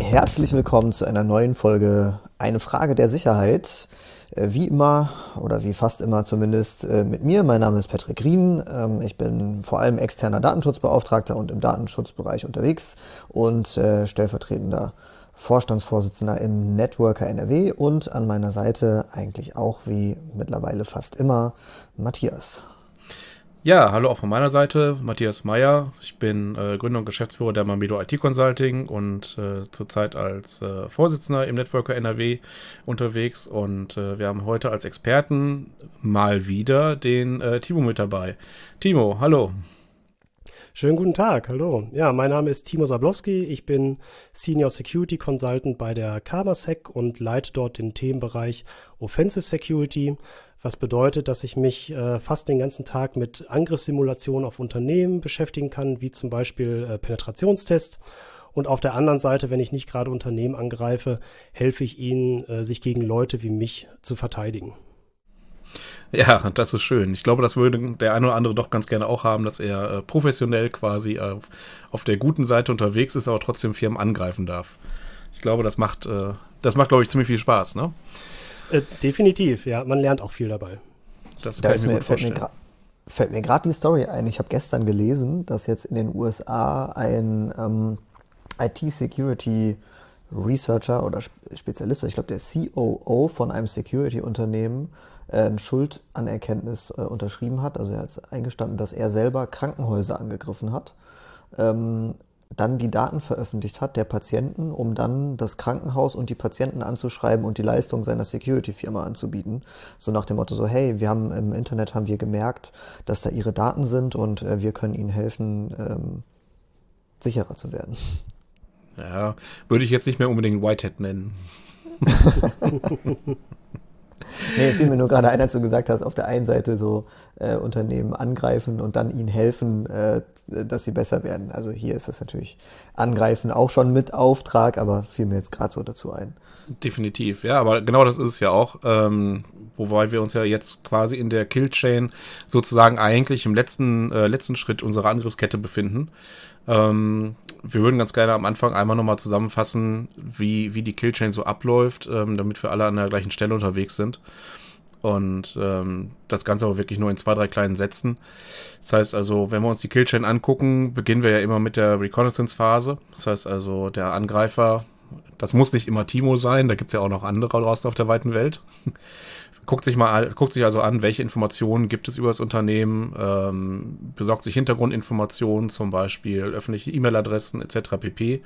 Herzlich willkommen zu einer neuen Folge Eine Frage der Sicherheit. Äh, wie immer oder wie fast immer zumindest äh, mit mir. Mein Name ist Patrick Green. Ähm, ich bin vor allem externer Datenschutzbeauftragter und im Datenschutzbereich unterwegs und äh, stellvertretender Vorstandsvorsitzender im Networker NRW und an meiner Seite eigentlich auch wie mittlerweile fast immer Matthias. Ja, hallo auch von meiner Seite, Matthias Meyer. Ich bin äh, Gründer und Geschäftsführer der Mamido IT Consulting und äh, zurzeit als äh, Vorsitzender im Networker NRW unterwegs. Und äh, wir haben heute als Experten mal wieder den äh, Timo mit dabei. Timo, hallo. Schönen guten Tag, hallo. Ja, mein Name ist Timo Sablowski. Ich bin Senior Security Consultant bei der Karmasec und leite dort den Themenbereich Offensive Security was bedeutet, dass ich mich äh, fast den ganzen Tag mit Angriffssimulationen auf Unternehmen beschäftigen kann, wie zum Beispiel äh, Penetrationstests. Und auf der anderen Seite, wenn ich nicht gerade Unternehmen angreife, helfe ich ihnen, äh, sich gegen Leute wie mich zu verteidigen. Ja, das ist schön. Ich glaube, das würde der eine oder andere doch ganz gerne auch haben, dass er äh, professionell quasi auf, auf, der guten Seite unterwegs ist, aber trotzdem Firmen angreifen darf. Ich glaube, das macht, äh, das macht, glaube ich, ziemlich viel Spaß, ne? Äh, definitiv, ja. Man lernt auch viel dabei. Das da kann ich mir, mir vorstellen. Fällt mir gerade die Story ein. Ich habe gestern gelesen, dass jetzt in den USA ein ähm, IT-Security Researcher oder Spezialist, ich glaube der COO von einem Security-Unternehmen, äh, ein Schuldanerkenntnis äh, unterschrieben hat. Also er hat eingestanden, dass er selber Krankenhäuser angegriffen hat. Ähm, dann die Daten veröffentlicht hat der Patienten, um dann das Krankenhaus und die Patienten anzuschreiben und die Leistung seiner Security-Firma anzubieten. So nach dem Motto so, hey, wir haben im Internet haben wir gemerkt, dass da ihre Daten sind und äh, wir können ihnen helfen, ähm, sicherer zu werden. Ja, würde ich jetzt nicht mehr unbedingt Whitehead nennen. Nee, fiel mir nur gerade ein, als du gesagt hast, auf der einen Seite so äh, Unternehmen angreifen und dann ihnen helfen, äh, dass sie besser werden. Also hier ist das natürlich angreifen auch schon mit Auftrag, aber fiel mir jetzt gerade so dazu ein. Definitiv, ja, aber genau das ist es ja auch, ähm, wobei wir uns ja jetzt quasi in der Killchain sozusagen eigentlich im letzten, äh, letzten Schritt unserer Angriffskette befinden. Ähm, wir würden ganz gerne am Anfang einmal nochmal zusammenfassen, wie, wie die Killchain so abläuft, ähm, damit wir alle an der gleichen Stelle unterwegs sind. Und ähm, das Ganze aber wirklich nur in zwei, drei kleinen Sätzen. Das heißt also, wenn wir uns die Killchain angucken, beginnen wir ja immer mit der Reconnaissance-Phase. Das heißt also, der Angreifer, das muss nicht immer Timo sein, da gibt es ja auch noch andere draußen auf der weiten Welt guckt sich mal guckt sich also an, welche Informationen gibt es über das Unternehmen, ähm, besorgt sich Hintergrundinformationen, zum Beispiel öffentliche E-Mail-Adressen etc. pp.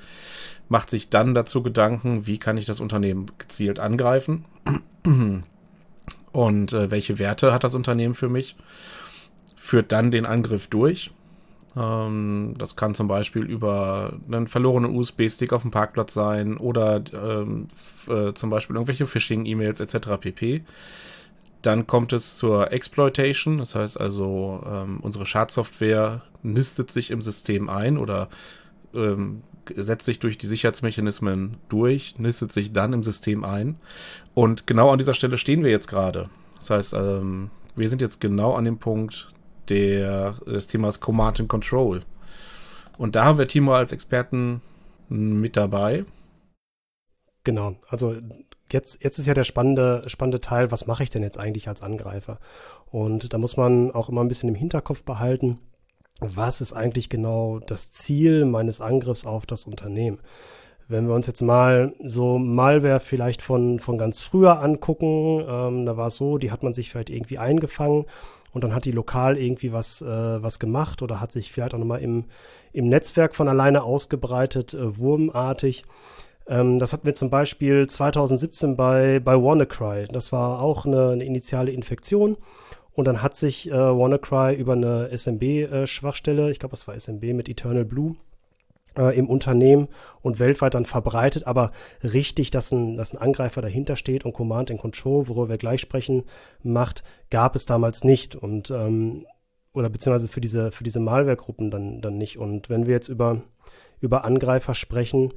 Macht sich dann dazu Gedanken, wie kann ich das Unternehmen gezielt angreifen und äh, welche Werte hat das Unternehmen für mich. Führt dann den Angriff durch. Ähm, das kann zum Beispiel über einen verlorenen USB-Stick auf dem Parkplatz sein oder ähm, äh, zum Beispiel irgendwelche Phishing-E-Mails etc. pp. Dann kommt es zur Exploitation, das heißt also, ähm, unsere Schadsoftware nistet sich im System ein oder ähm, setzt sich durch die Sicherheitsmechanismen durch, nistet sich dann im System ein. Und genau an dieser Stelle stehen wir jetzt gerade. Das heißt, ähm, wir sind jetzt genau an dem Punkt der, des Themas Command and Control. Und da haben wir Timo als Experten mit dabei. Genau, also jetzt, jetzt ist ja der spannende, spannende Teil, was mache ich denn jetzt eigentlich als Angreifer? Und da muss man auch immer ein bisschen im Hinterkopf behalten, was ist eigentlich genau das Ziel meines Angriffs auf das Unternehmen? Wenn wir uns jetzt mal so Malware vielleicht von, von ganz früher angucken, ähm, da war es so, die hat man sich vielleicht irgendwie eingefangen und dann hat die lokal irgendwie was, äh, was gemacht oder hat sich vielleicht auch nochmal im, im Netzwerk von alleine ausgebreitet, äh, wurmartig. Ähm, das hatten wir zum Beispiel 2017 bei, bei WannaCry. Das war auch eine, eine initiale Infektion. Und dann hat sich äh, WannaCry über eine SMB-Schwachstelle, äh, ich glaube, das war SMB mit Eternal Blue, äh, im Unternehmen und weltweit dann verbreitet. Aber richtig, dass ein, dass ein Angreifer dahinter steht und Command and Control, worüber wir gleich sprechen, macht, gab es damals nicht. Und ähm, oder beziehungsweise für diese, für diese Malware-Gruppen dann, dann nicht. Und wenn wir jetzt über, über Angreifer sprechen,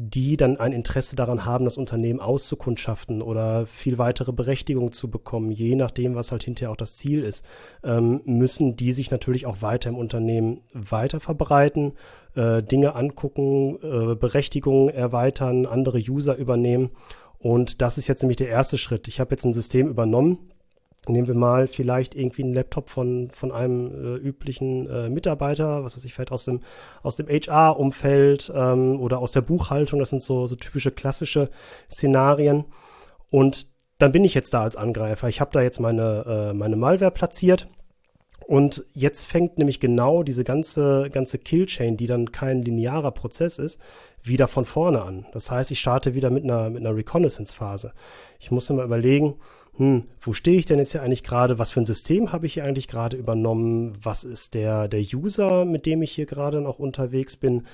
die dann ein Interesse daran haben, das Unternehmen auszukundschaften oder viel weitere Berechtigung zu bekommen, je nachdem, was halt hinterher auch das Ziel ist, ähm, müssen die sich natürlich auch weiter im Unternehmen weiter verbreiten, äh, Dinge angucken, äh, Berechtigungen erweitern, andere User übernehmen. Und das ist jetzt nämlich der erste Schritt. Ich habe jetzt ein System übernommen, Nehmen wir mal vielleicht irgendwie einen Laptop von, von einem äh, üblichen äh, Mitarbeiter, was weiß ich, vielleicht aus dem, aus dem HR-Umfeld ähm, oder aus der Buchhaltung. Das sind so, so typische klassische Szenarien. Und dann bin ich jetzt da als Angreifer. Ich habe da jetzt meine, äh, meine Malware platziert. Und jetzt fängt nämlich genau diese ganze, ganze Killchain, die dann kein linearer Prozess ist, wieder von vorne an. Das heißt, ich starte wieder mit einer, mit einer Reconnaissance-Phase. Ich muss mir mal überlegen, hm, wo stehe ich denn jetzt hier eigentlich gerade? Was für ein System habe ich hier eigentlich gerade übernommen? Was ist der, der User, mit dem ich hier gerade noch unterwegs bin?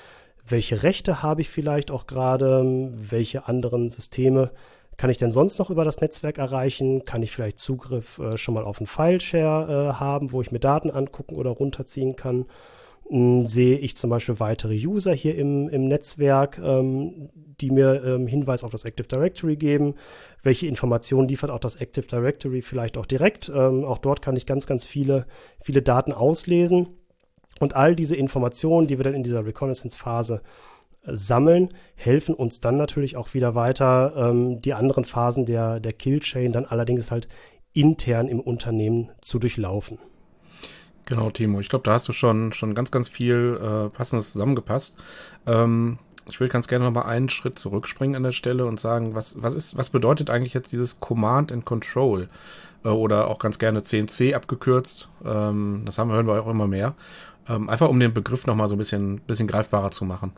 Welche Rechte habe ich vielleicht auch gerade? Welche anderen Systeme kann ich denn sonst noch über das Netzwerk erreichen? Kann ich vielleicht Zugriff äh, schon mal auf einen File-Share äh, haben, wo ich mir Daten angucken oder runterziehen kann? Hm, sehe ich zum Beispiel weitere User hier im, im Netzwerk, ähm, die mir ähm, Hinweis auf das Active Directory geben. Welche Informationen liefert auch das Active Directory vielleicht auch direkt? Ähm, auch dort kann ich ganz, ganz viele, viele Daten auslesen. Und all diese Informationen, die wir dann in dieser Reconnaissance-Phase äh, sammeln, helfen uns dann natürlich auch wieder weiter, ähm, die anderen Phasen der, der Kill-Chain dann allerdings halt intern im Unternehmen zu durchlaufen. Genau, Timo. Ich glaube, da hast du schon, schon ganz, ganz viel äh, Passendes zusammengepasst. Ähm, ich will ganz gerne noch mal einen Schritt zurückspringen an der Stelle und sagen, was, was, ist, was bedeutet eigentlich jetzt dieses Command and Control? Äh, oder auch ganz gerne CNC abgekürzt. Ähm, das haben, hören wir auch immer mehr. Ähm, einfach um den Begriff noch mal so ein bisschen, bisschen greifbarer zu machen.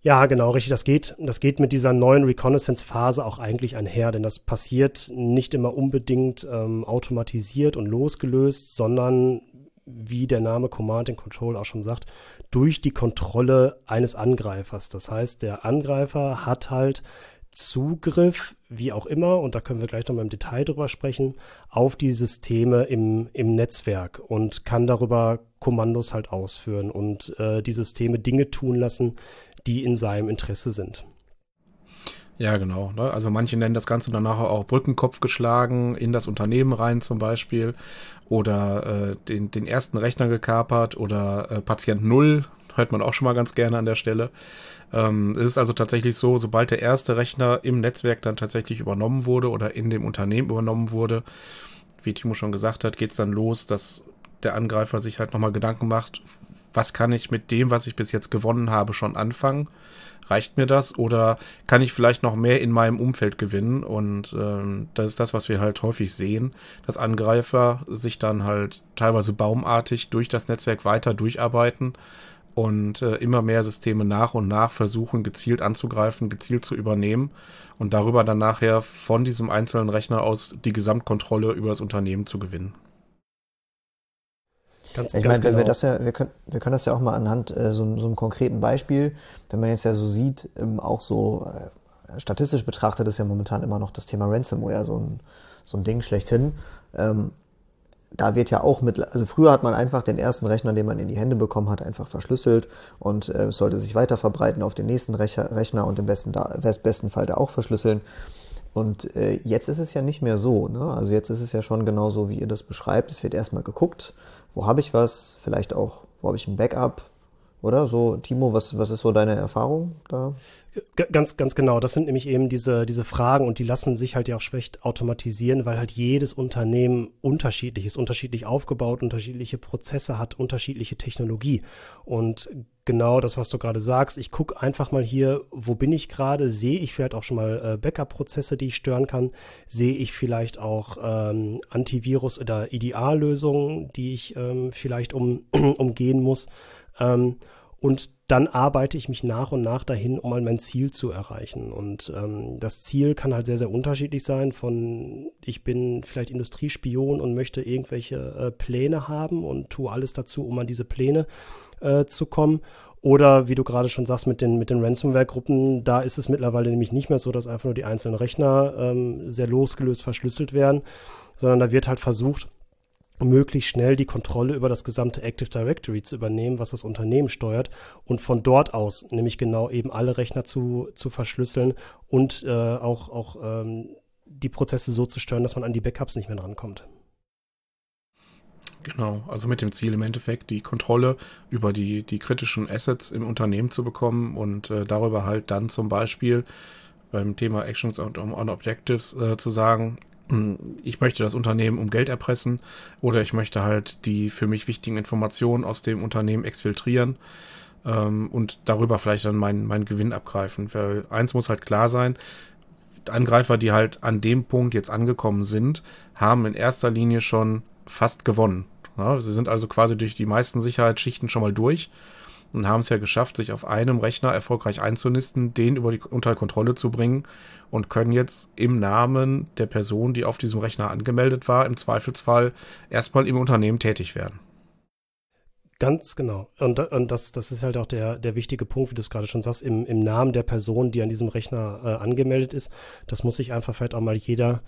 Ja, genau, richtig. Das geht, das geht mit dieser neuen Reconnaissance-Phase auch eigentlich einher, denn das passiert nicht immer unbedingt ähm, automatisiert und losgelöst, sondern wie der Name Command and Control auch schon sagt, durch die Kontrolle eines Angreifers. Das heißt, der Angreifer hat halt Zugriff, wie auch immer, und da können wir gleich nochmal im Detail drüber sprechen, auf die Systeme im, im Netzwerk und kann darüber Kommandos halt ausführen und äh, die Systeme Dinge tun lassen, die in seinem Interesse sind. Ja, genau. Ne? Also manche nennen das Ganze dann nachher auch Brückenkopf geschlagen, in das Unternehmen rein zum Beispiel. Oder äh, den, den ersten Rechner gekapert oder äh, Patient Null, hört man auch schon mal ganz gerne an der Stelle. Ähm, es ist also tatsächlich so, sobald der erste Rechner im Netzwerk dann tatsächlich übernommen wurde oder in dem Unternehmen übernommen wurde, wie Timo schon gesagt hat, geht es dann los, dass der Angreifer sich halt nochmal Gedanken macht, was kann ich mit dem, was ich bis jetzt gewonnen habe, schon anfangen? Reicht mir das oder kann ich vielleicht noch mehr in meinem Umfeld gewinnen? Und ähm, das ist das, was wir halt häufig sehen, dass Angreifer sich dann halt teilweise baumartig durch das Netzwerk weiter durcharbeiten und äh, immer mehr Systeme nach und nach versuchen, gezielt anzugreifen, gezielt zu übernehmen und darüber dann nachher von diesem einzelnen Rechner aus die Gesamtkontrolle über das Unternehmen zu gewinnen. Ganz, ich meine, wenn genau. wir das ja, wir können, wir können das ja auch mal anhand äh, so, so einem konkreten Beispiel, wenn man jetzt ja so sieht, ähm, auch so äh, statistisch betrachtet ist ja momentan immer noch das Thema Ransomware so ein, so ein Ding schlechthin. Ähm, da wird ja auch mit, also früher hat man einfach den ersten Rechner, den man in die Hände bekommen hat, einfach verschlüsselt und äh, sollte sich weiter verbreiten auf den nächsten Rechner, Rechner und im besten, da, besten Fall da auch verschlüsseln. Und äh, jetzt ist es ja nicht mehr so. Ne? Also jetzt ist es ja schon genauso, wie ihr das beschreibt. Es wird erstmal geguckt, wo habe ich was, vielleicht auch, wo habe ich ein Backup, oder? So, Timo, was, was ist so deine Erfahrung da? Ganz, ganz genau. Das sind nämlich eben diese, diese Fragen und die lassen sich halt ja auch schlecht automatisieren, weil halt jedes Unternehmen unterschiedlich ist, unterschiedlich aufgebaut, unterschiedliche Prozesse hat, unterschiedliche Technologie. Und genau das, was du gerade sagst, ich gucke einfach mal hier, wo bin ich gerade, sehe ich vielleicht auch schon mal äh, Backup-Prozesse, die ich stören kann, sehe ich vielleicht auch ähm, Antivirus- oder Ideallösungen, die ich ähm, vielleicht um, umgehen muss. Ähm, und dann arbeite ich mich nach und nach dahin, um mal mein Ziel zu erreichen. Und ähm, das Ziel kann halt sehr, sehr unterschiedlich sein. Von ich bin vielleicht Industriespion und möchte irgendwelche äh, Pläne haben und tue alles dazu, um an diese Pläne äh, zu kommen. Oder wie du gerade schon sagst, mit den, mit den Ransomware-Gruppen, da ist es mittlerweile nämlich nicht mehr so, dass einfach nur die einzelnen Rechner ähm, sehr losgelöst verschlüsselt werden, sondern da wird halt versucht, möglichst schnell die Kontrolle über das gesamte Active Directory zu übernehmen, was das Unternehmen steuert und von dort aus nämlich genau eben alle Rechner zu, zu verschlüsseln und äh, auch, auch ähm, die Prozesse so zu steuern, dass man an die Backups nicht mehr drankommt. Genau, also mit dem Ziel im Endeffekt die Kontrolle über die, die kritischen Assets im Unternehmen zu bekommen und äh, darüber halt dann zum Beispiel beim Thema Actions und on Objectives äh, zu sagen, ich möchte das Unternehmen um Geld erpressen oder ich möchte halt die für mich wichtigen Informationen aus dem Unternehmen exfiltrieren ähm, und darüber vielleicht dann meinen mein Gewinn abgreifen. Weil eins muss halt klar sein, Angreifer, die halt an dem Punkt jetzt angekommen sind, haben in erster Linie schon fast gewonnen. Ja, sie sind also quasi durch die meisten Sicherheitsschichten schon mal durch und haben es ja geschafft, sich auf einem Rechner erfolgreich einzunisten, den über die, unter Kontrolle zu bringen und können jetzt im Namen der Person, die auf diesem Rechner angemeldet war, im Zweifelsfall erstmal im Unternehmen tätig werden. Ganz genau. Und, und das, das ist halt auch der, der wichtige Punkt, wie du es gerade schon sagst, im, im Namen der Person, die an diesem Rechner äh, angemeldet ist. Das muss sich einfach vielleicht auch mal jeder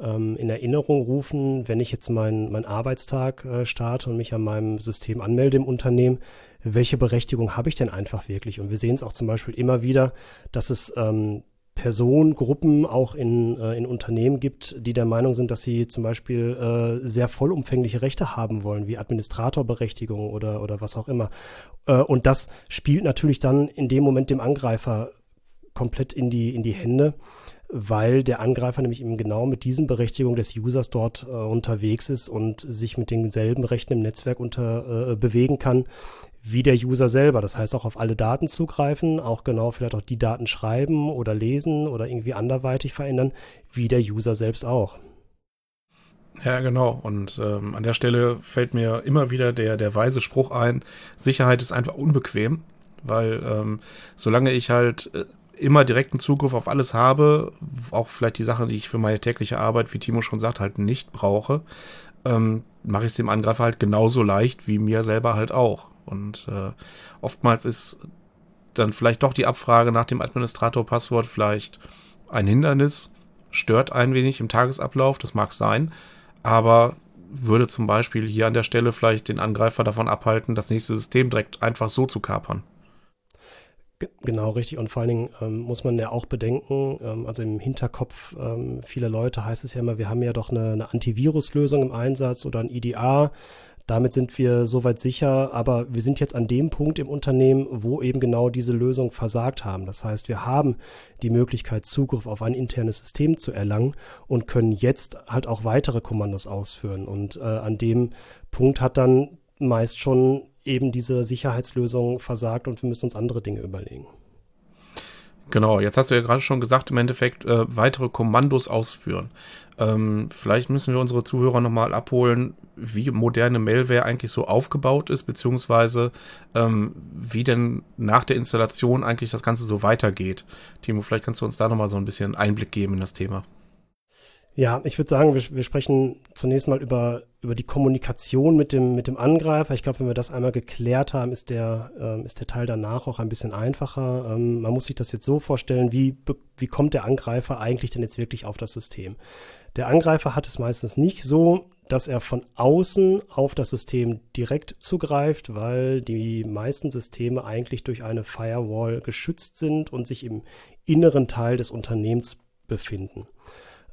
ähm, in Erinnerung rufen, wenn ich jetzt meinen mein Arbeitstag äh, starte und mich an meinem System anmelde im Unternehmen, welche Berechtigung habe ich denn einfach wirklich? Und wir sehen es auch zum Beispiel immer wieder, dass es ähm, Personengruppen auch in, äh, in Unternehmen gibt, die der Meinung sind, dass sie zum Beispiel äh, sehr vollumfängliche Rechte haben wollen, wie Administratorberechtigung oder, oder was auch immer. Äh, und das spielt natürlich dann in dem Moment dem Angreifer komplett in die, in die Hände weil der Angreifer nämlich eben genau mit diesen Berechtigungen des Users dort äh, unterwegs ist und sich mit denselben Rechten im Netzwerk unter, äh, bewegen kann wie der User selber. Das heißt auch auf alle Daten zugreifen, auch genau vielleicht auch die Daten schreiben oder lesen oder irgendwie anderweitig verändern, wie der User selbst auch. Ja, genau. Und ähm, an der Stelle fällt mir immer wieder der, der weise Spruch ein, Sicherheit ist einfach unbequem, weil ähm, solange ich halt äh, immer direkten Zugriff auf alles habe, auch vielleicht die Sachen, die ich für meine tägliche Arbeit, wie Timo schon sagt, halt nicht brauche, ähm, mache ich es dem Angreifer halt genauso leicht wie mir selber halt auch. Und äh, oftmals ist dann vielleicht doch die Abfrage nach dem Administrator-Passwort vielleicht ein Hindernis, stört ein wenig im Tagesablauf, das mag sein, aber würde zum Beispiel hier an der Stelle vielleicht den Angreifer davon abhalten, das nächste System direkt einfach so zu kapern. Genau, richtig. Und vor allen Dingen ähm, muss man ja auch bedenken, ähm, also im Hinterkopf ähm, vieler Leute heißt es ja immer, wir haben ja doch eine, eine Antiviruslösung im Einsatz oder ein IDA. Damit sind wir soweit sicher, aber wir sind jetzt an dem Punkt im Unternehmen, wo eben genau diese Lösung versagt haben. Das heißt, wir haben die Möglichkeit, Zugriff auf ein internes System zu erlangen und können jetzt halt auch weitere Kommandos ausführen. Und äh, an dem Punkt hat dann meist schon eben diese Sicherheitslösung versagt und wir müssen uns andere Dinge überlegen. Genau, jetzt hast du ja gerade schon gesagt, im Endeffekt äh, weitere Kommandos ausführen. Ähm, vielleicht müssen wir unsere Zuhörer nochmal abholen, wie moderne Malware eigentlich so aufgebaut ist, beziehungsweise ähm, wie denn nach der Installation eigentlich das Ganze so weitergeht. Timo, vielleicht kannst du uns da nochmal so ein bisschen Einblick geben in das Thema. Ja, ich würde sagen, wir, wir, sprechen zunächst mal über, über die Kommunikation mit dem, mit dem Angreifer. Ich glaube, wenn wir das einmal geklärt haben, ist der, ähm, ist der Teil danach auch ein bisschen einfacher. Ähm, man muss sich das jetzt so vorstellen, wie, wie kommt der Angreifer eigentlich denn jetzt wirklich auf das System? Der Angreifer hat es meistens nicht so, dass er von außen auf das System direkt zugreift, weil die meisten Systeme eigentlich durch eine Firewall geschützt sind und sich im inneren Teil des Unternehmens befinden.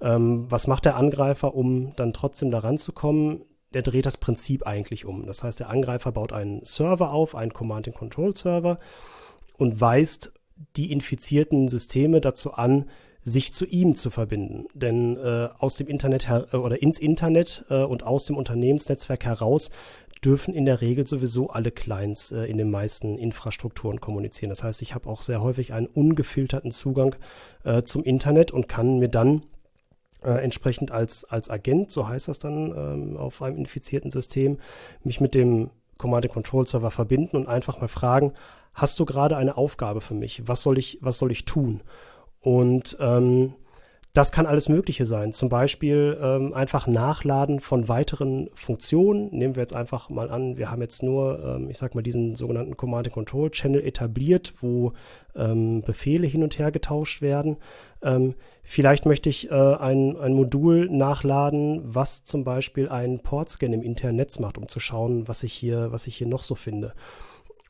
Ähm, was macht der Angreifer, um dann trotzdem da ranzukommen? Der dreht das Prinzip eigentlich um. Das heißt, der Angreifer baut einen Server auf, einen Command-and-Control-Server und weist die infizierten Systeme dazu an, sich zu ihm zu verbinden. Denn äh, aus dem Internet her oder ins Internet äh, und aus dem Unternehmensnetzwerk heraus dürfen in der Regel sowieso alle Clients äh, in den meisten Infrastrukturen kommunizieren. Das heißt, ich habe auch sehr häufig einen ungefilterten Zugang äh, zum Internet und kann mir dann äh, entsprechend als, als Agent, so heißt das dann ähm, auf einem infizierten System, mich mit dem Command-and-Control-Server verbinden und einfach mal fragen, hast du gerade eine Aufgabe für mich? Was soll ich, was soll ich tun? Und ähm, das kann alles Mögliche sein. Zum Beispiel ähm, einfach Nachladen von weiteren Funktionen. Nehmen wir jetzt einfach mal an, wir haben jetzt nur, ähm, ich sag mal, diesen sogenannten Command-and-Control-Channel etabliert, wo ähm, Befehle hin und her getauscht werden. Ähm, vielleicht möchte ich äh, ein, ein Modul nachladen, was zum Beispiel einen Portscan im internen Netz macht, um zu schauen, was ich hier, was ich hier noch so finde.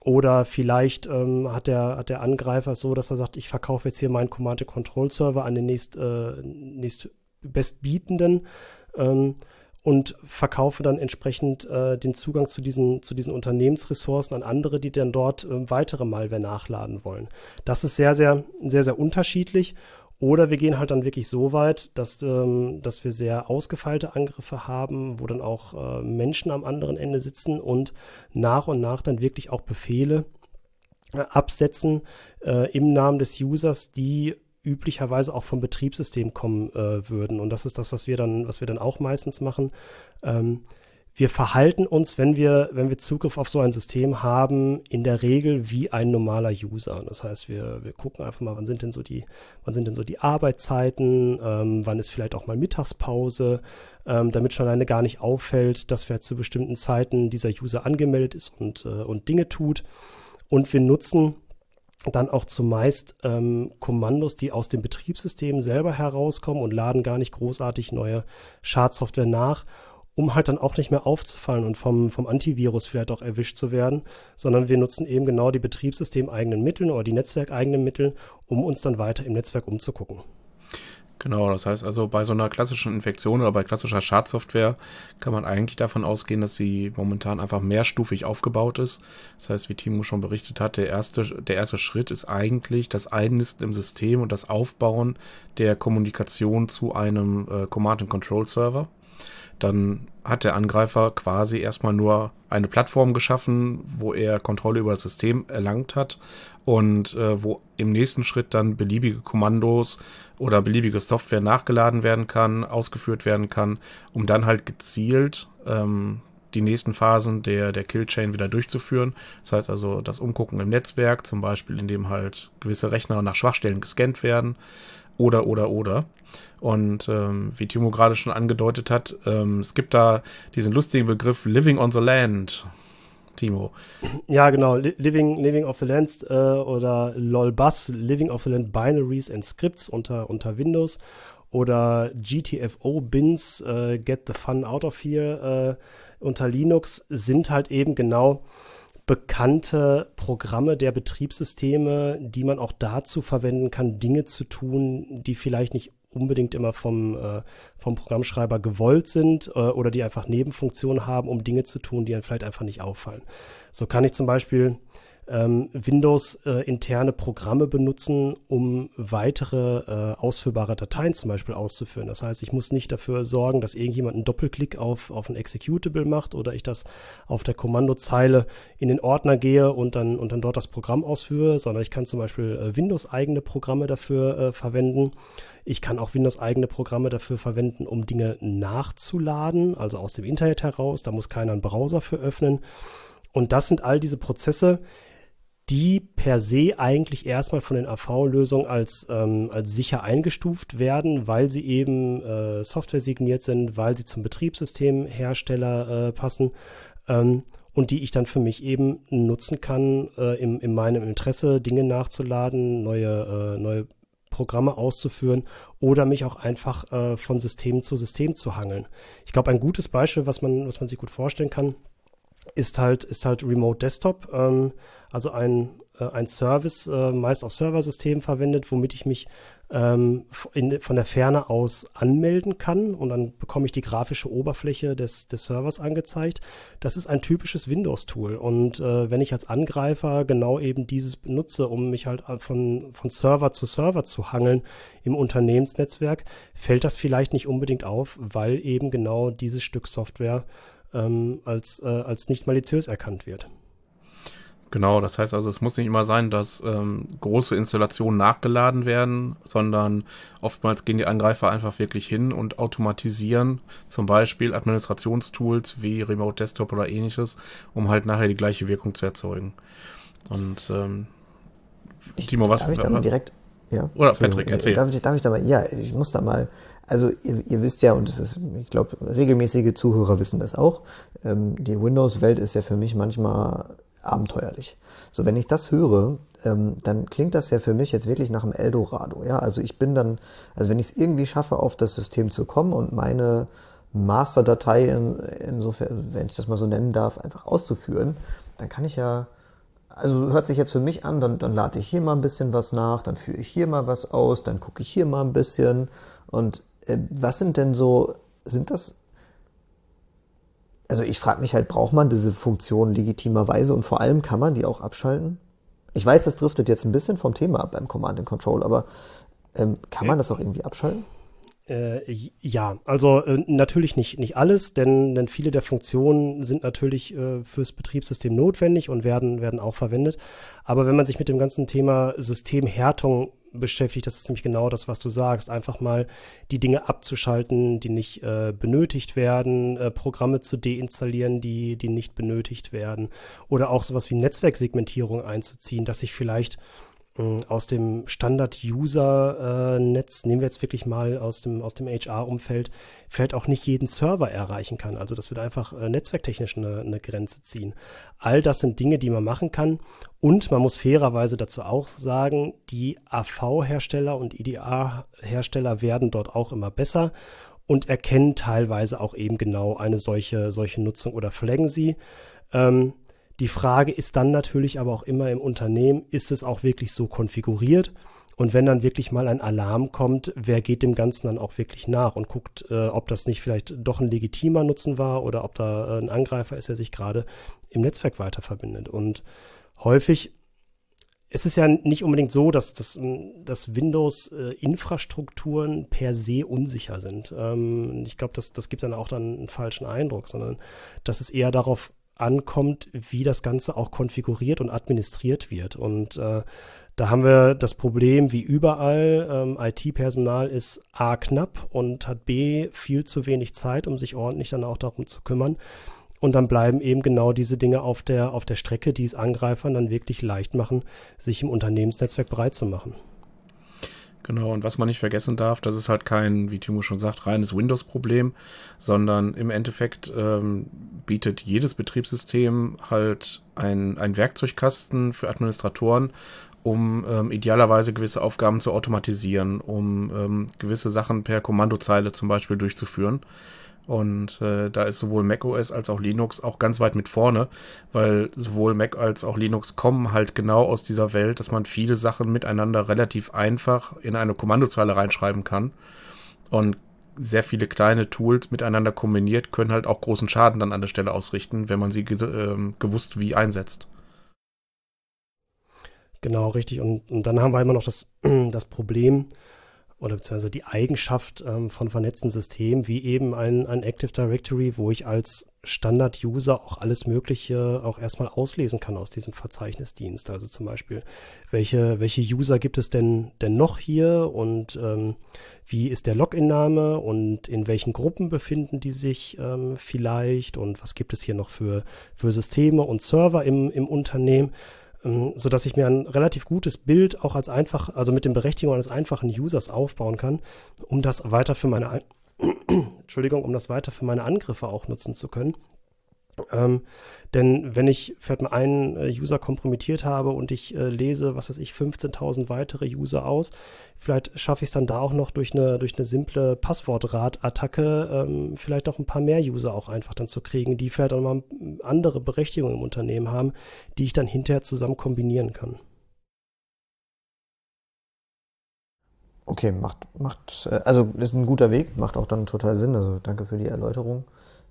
Oder vielleicht ähm, hat, der, hat der Angreifer so, dass er sagt, ich verkaufe jetzt hier meinen Command-Control-Server an den nächst, äh, nächst bestbietenden ähm, und verkaufe dann entsprechend äh, den Zugang zu diesen, zu diesen Unternehmensressourcen an andere, die dann dort äh, weitere Malware nachladen wollen. Das ist sehr, sehr, sehr, sehr unterschiedlich oder wir gehen halt dann wirklich so weit, dass, ähm, dass wir sehr ausgefeilte Angriffe haben, wo dann auch äh, Menschen am anderen Ende sitzen und nach und nach dann wirklich auch Befehle äh, absetzen äh, im Namen des Users, die üblicherweise auch vom Betriebssystem kommen äh, würden. Und das ist das, was wir dann, was wir dann auch meistens machen. Ähm, wir verhalten uns, wenn wir, wenn wir Zugriff auf so ein System haben, in der Regel wie ein normaler User. Das heißt, wir, wir gucken einfach mal, wann sind denn so die, wann sind denn so die Arbeitszeiten, ähm, wann ist vielleicht auch mal Mittagspause, ähm, damit schon alleine gar nicht auffällt, dass wer zu bestimmten Zeiten dieser User angemeldet ist und, äh, und Dinge tut. Und wir nutzen dann auch zumeist ähm, Kommandos, die aus dem Betriebssystem selber herauskommen und laden gar nicht großartig neue Schadsoftware nach um halt dann auch nicht mehr aufzufallen und vom, vom Antivirus vielleicht auch erwischt zu werden, sondern wir nutzen eben genau die betriebssystemeigenen Mittel oder die netzwerkeigenen Mittel, um uns dann weiter im Netzwerk umzugucken. Genau, das heißt also, bei so einer klassischen Infektion oder bei klassischer Schadsoftware kann man eigentlich davon ausgehen, dass sie momentan einfach mehrstufig aufgebaut ist. Das heißt, wie Timo schon berichtet hat, der erste, der erste Schritt ist eigentlich das Einnisten im System und das Aufbauen der Kommunikation zu einem äh, Command-and-Control-Server dann hat der Angreifer quasi erstmal nur eine Plattform geschaffen, wo er Kontrolle über das System erlangt hat und äh, wo im nächsten Schritt dann beliebige Kommandos oder beliebige Software nachgeladen werden kann, ausgeführt werden kann, um dann halt gezielt ähm, die nächsten Phasen der, der Killchain wieder durchzuführen. Das heißt also das Umgucken im Netzwerk, zum Beispiel indem halt gewisse Rechner nach Schwachstellen gescannt werden oder, oder, oder. Und ähm, wie Timo gerade schon angedeutet hat, ähm, es gibt da diesen lustigen Begriff Living on the Land. Timo. Ja, genau. Living, Living of the Land äh, oder LOLBus, Living of the Land Binaries and Scripts unter, unter Windows oder GTFO Bins, äh, Get the Fun Out of Here äh, unter Linux sind halt eben genau bekannte Programme der Betriebssysteme, die man auch dazu verwenden kann, Dinge zu tun, die vielleicht nicht unbedingt immer vom, äh, vom Programmschreiber gewollt sind äh, oder die einfach Nebenfunktionen haben, um Dinge zu tun, die dann vielleicht einfach nicht auffallen. So kann ich zum Beispiel ähm, Windows äh, interne Programme benutzen, um weitere äh, ausführbare Dateien zum Beispiel auszuführen. Das heißt, ich muss nicht dafür sorgen, dass irgendjemand einen Doppelklick auf, auf ein Executable macht oder ich das auf der Kommandozeile in den Ordner gehe und dann, und dann dort das Programm ausführe, sondern ich kann zum Beispiel äh, Windows-eigene Programme dafür äh, verwenden. Ich kann auch Windows-eigene Programme dafür verwenden, um Dinge nachzuladen, also aus dem Internet heraus. Da muss keiner einen Browser für öffnen. Und das sind all diese Prozesse, die per se eigentlich erstmal von den AV-Lösungen als, ähm, als sicher eingestuft werden, weil sie eben äh, Software signiert sind, weil sie zum Betriebssystemhersteller äh, passen ähm, und die ich dann für mich eben nutzen kann, äh, im, in meinem Interesse Dinge nachzuladen, neue, äh, neue Programme auszuführen oder mich auch einfach äh, von System zu System zu hangeln. Ich glaube, ein gutes Beispiel, was man, was man sich gut vorstellen kann, ist halt, ist halt Remote Desktop, ähm, also ein, äh, ein Service, äh, meist auf Serversystemen verwendet, womit ich mich ähm, in, von der Ferne aus anmelden kann und dann bekomme ich die grafische Oberfläche des, des Servers angezeigt. Das ist ein typisches Windows-Tool und äh, wenn ich als Angreifer genau eben dieses benutze, um mich halt von, von Server zu Server zu hangeln im Unternehmensnetzwerk, fällt das vielleicht nicht unbedingt auf, weil eben genau dieses Stück Software ähm, als, äh, als nicht maliziös erkannt wird. Genau, das heißt also, es muss nicht immer sein, dass ähm, große Installationen nachgeladen werden, sondern oftmals gehen die Angreifer einfach wirklich hin und automatisieren zum Beispiel Administrationstools wie Remote Desktop oder ähnliches, um halt nachher die gleiche Wirkung zu erzeugen. Und ähm, Timo, was? Darf ich da mal direkt Ja. Oder Patrick, erzähl. Darf ich, darf ich da mal, ja, ich muss da mal, also ihr, ihr wisst ja, und es ist, ich glaube, regelmäßige Zuhörer wissen das auch, ähm, die Windows-Welt ist ja für mich manchmal abenteuerlich. So, wenn ich das höre, ähm, dann klingt das ja für mich jetzt wirklich nach einem Eldorado. Ja, also ich bin dann, also wenn ich es irgendwie schaffe, auf das System zu kommen und meine Masterdatei in, insofern, wenn ich das mal so nennen darf, einfach auszuführen, dann kann ich ja, also hört sich jetzt für mich an, dann, dann lade ich hier mal ein bisschen was nach, dann führe ich hier mal was aus, dann gucke ich hier mal ein bisschen. Und äh, was sind denn so, sind das also ich frage mich halt, braucht man diese Funktion legitimerweise und vor allem kann man die auch abschalten? Ich weiß, das driftet jetzt ein bisschen vom Thema ab beim Command and Control, aber ähm, kann man das auch irgendwie abschalten? Äh, ja, also äh, natürlich nicht, nicht alles, denn, denn viele der Funktionen sind natürlich äh, fürs Betriebssystem notwendig und werden, werden auch verwendet. Aber wenn man sich mit dem ganzen Thema Systemhärtung beschäftigt. Das ist nämlich genau das, was du sagst. Einfach mal die Dinge abzuschalten, die nicht äh, benötigt werden, äh, Programme zu deinstallieren, die, die nicht benötigt werden. Oder auch sowas wie Netzwerksegmentierung einzuziehen, dass ich vielleicht aus dem Standard-User-Netz, nehmen wir jetzt wirklich mal aus dem, aus dem HR-Umfeld, vielleicht auch nicht jeden Server erreichen kann. Also das wird einfach äh, netzwerktechnisch eine, eine Grenze ziehen. All das sind Dinge, die man machen kann. Und man muss fairerweise dazu auch sagen, die AV-Hersteller und IDA-Hersteller werden dort auch immer besser und erkennen teilweise auch eben genau eine solche, solche Nutzung oder flaggen sie. Ähm, die Frage ist dann natürlich aber auch immer im Unternehmen, ist es auch wirklich so konfiguriert? Und wenn dann wirklich mal ein Alarm kommt, wer geht dem Ganzen dann auch wirklich nach und guckt, äh, ob das nicht vielleicht doch ein legitimer Nutzen war oder ob da äh, ein Angreifer ist, der sich gerade im Netzwerk weiter verbindet. Und häufig ist es ja nicht unbedingt so, dass, dass, dass Windows-Infrastrukturen äh, per se unsicher sind. Ähm, ich glaube, das, das gibt dann auch dann einen falschen Eindruck, sondern dass es eher darauf ankommt, wie das Ganze auch konfiguriert und administriert wird. Und äh, da haben wir das Problem, wie überall, ähm, IT-Personal ist A knapp und hat B viel zu wenig Zeit, um sich ordentlich dann auch darum zu kümmern. Und dann bleiben eben genau diese Dinge auf der, auf der Strecke, die es Angreifern dann wirklich leicht machen, sich im Unternehmensnetzwerk bereit zu machen. Genau, und was man nicht vergessen darf, das ist halt kein, wie Timo schon sagt, reines Windows-Problem, sondern im Endeffekt ähm, bietet jedes Betriebssystem halt ein, ein Werkzeugkasten für Administratoren, um ähm, idealerweise gewisse Aufgaben zu automatisieren, um ähm, gewisse Sachen per Kommandozeile zum Beispiel durchzuführen. Und äh, da ist sowohl macOS als auch Linux auch ganz weit mit vorne, weil sowohl Mac als auch Linux kommen halt genau aus dieser Welt, dass man viele Sachen miteinander relativ einfach in eine Kommandozeile reinschreiben kann. Und sehr viele kleine Tools miteinander kombiniert können halt auch großen Schaden dann an der Stelle ausrichten, wenn man sie äh, gewusst wie einsetzt. Genau, richtig. Und, und dann haben wir immer noch das, das Problem, oder beziehungsweise die Eigenschaft ähm, von vernetzten Systemen, wie eben ein, ein Active Directory, wo ich als Standard-User auch alles Mögliche auch erstmal auslesen kann aus diesem Verzeichnisdienst. Also zum Beispiel, welche, welche User gibt es denn, denn noch hier und ähm, wie ist der Login-Name und in welchen Gruppen befinden die sich ähm, vielleicht und was gibt es hier noch für, für Systeme und Server im, im Unternehmen so dass ich mir ein relativ gutes Bild auch als einfach, also mit den Berechtigungen eines einfachen Users aufbauen kann, um das weiter für meine, Entschuldigung, um das weiter für meine Angriffe auch nutzen zu können. Ähm, denn wenn ich vielleicht mal einen äh, User kompromittiert habe und ich äh, lese, was weiß ich, 15.000 weitere User aus, vielleicht schaffe ich es dann da auch noch durch eine, durch eine simple Passwortrad-Attacke ähm, vielleicht noch ein paar mehr User auch einfach dann zu kriegen, die vielleicht auch mal andere Berechtigungen im Unternehmen haben, die ich dann hinterher zusammen kombinieren kann. Okay, macht, macht, äh, also ist ein guter Weg, macht auch dann total Sinn. Also danke für die Erläuterung.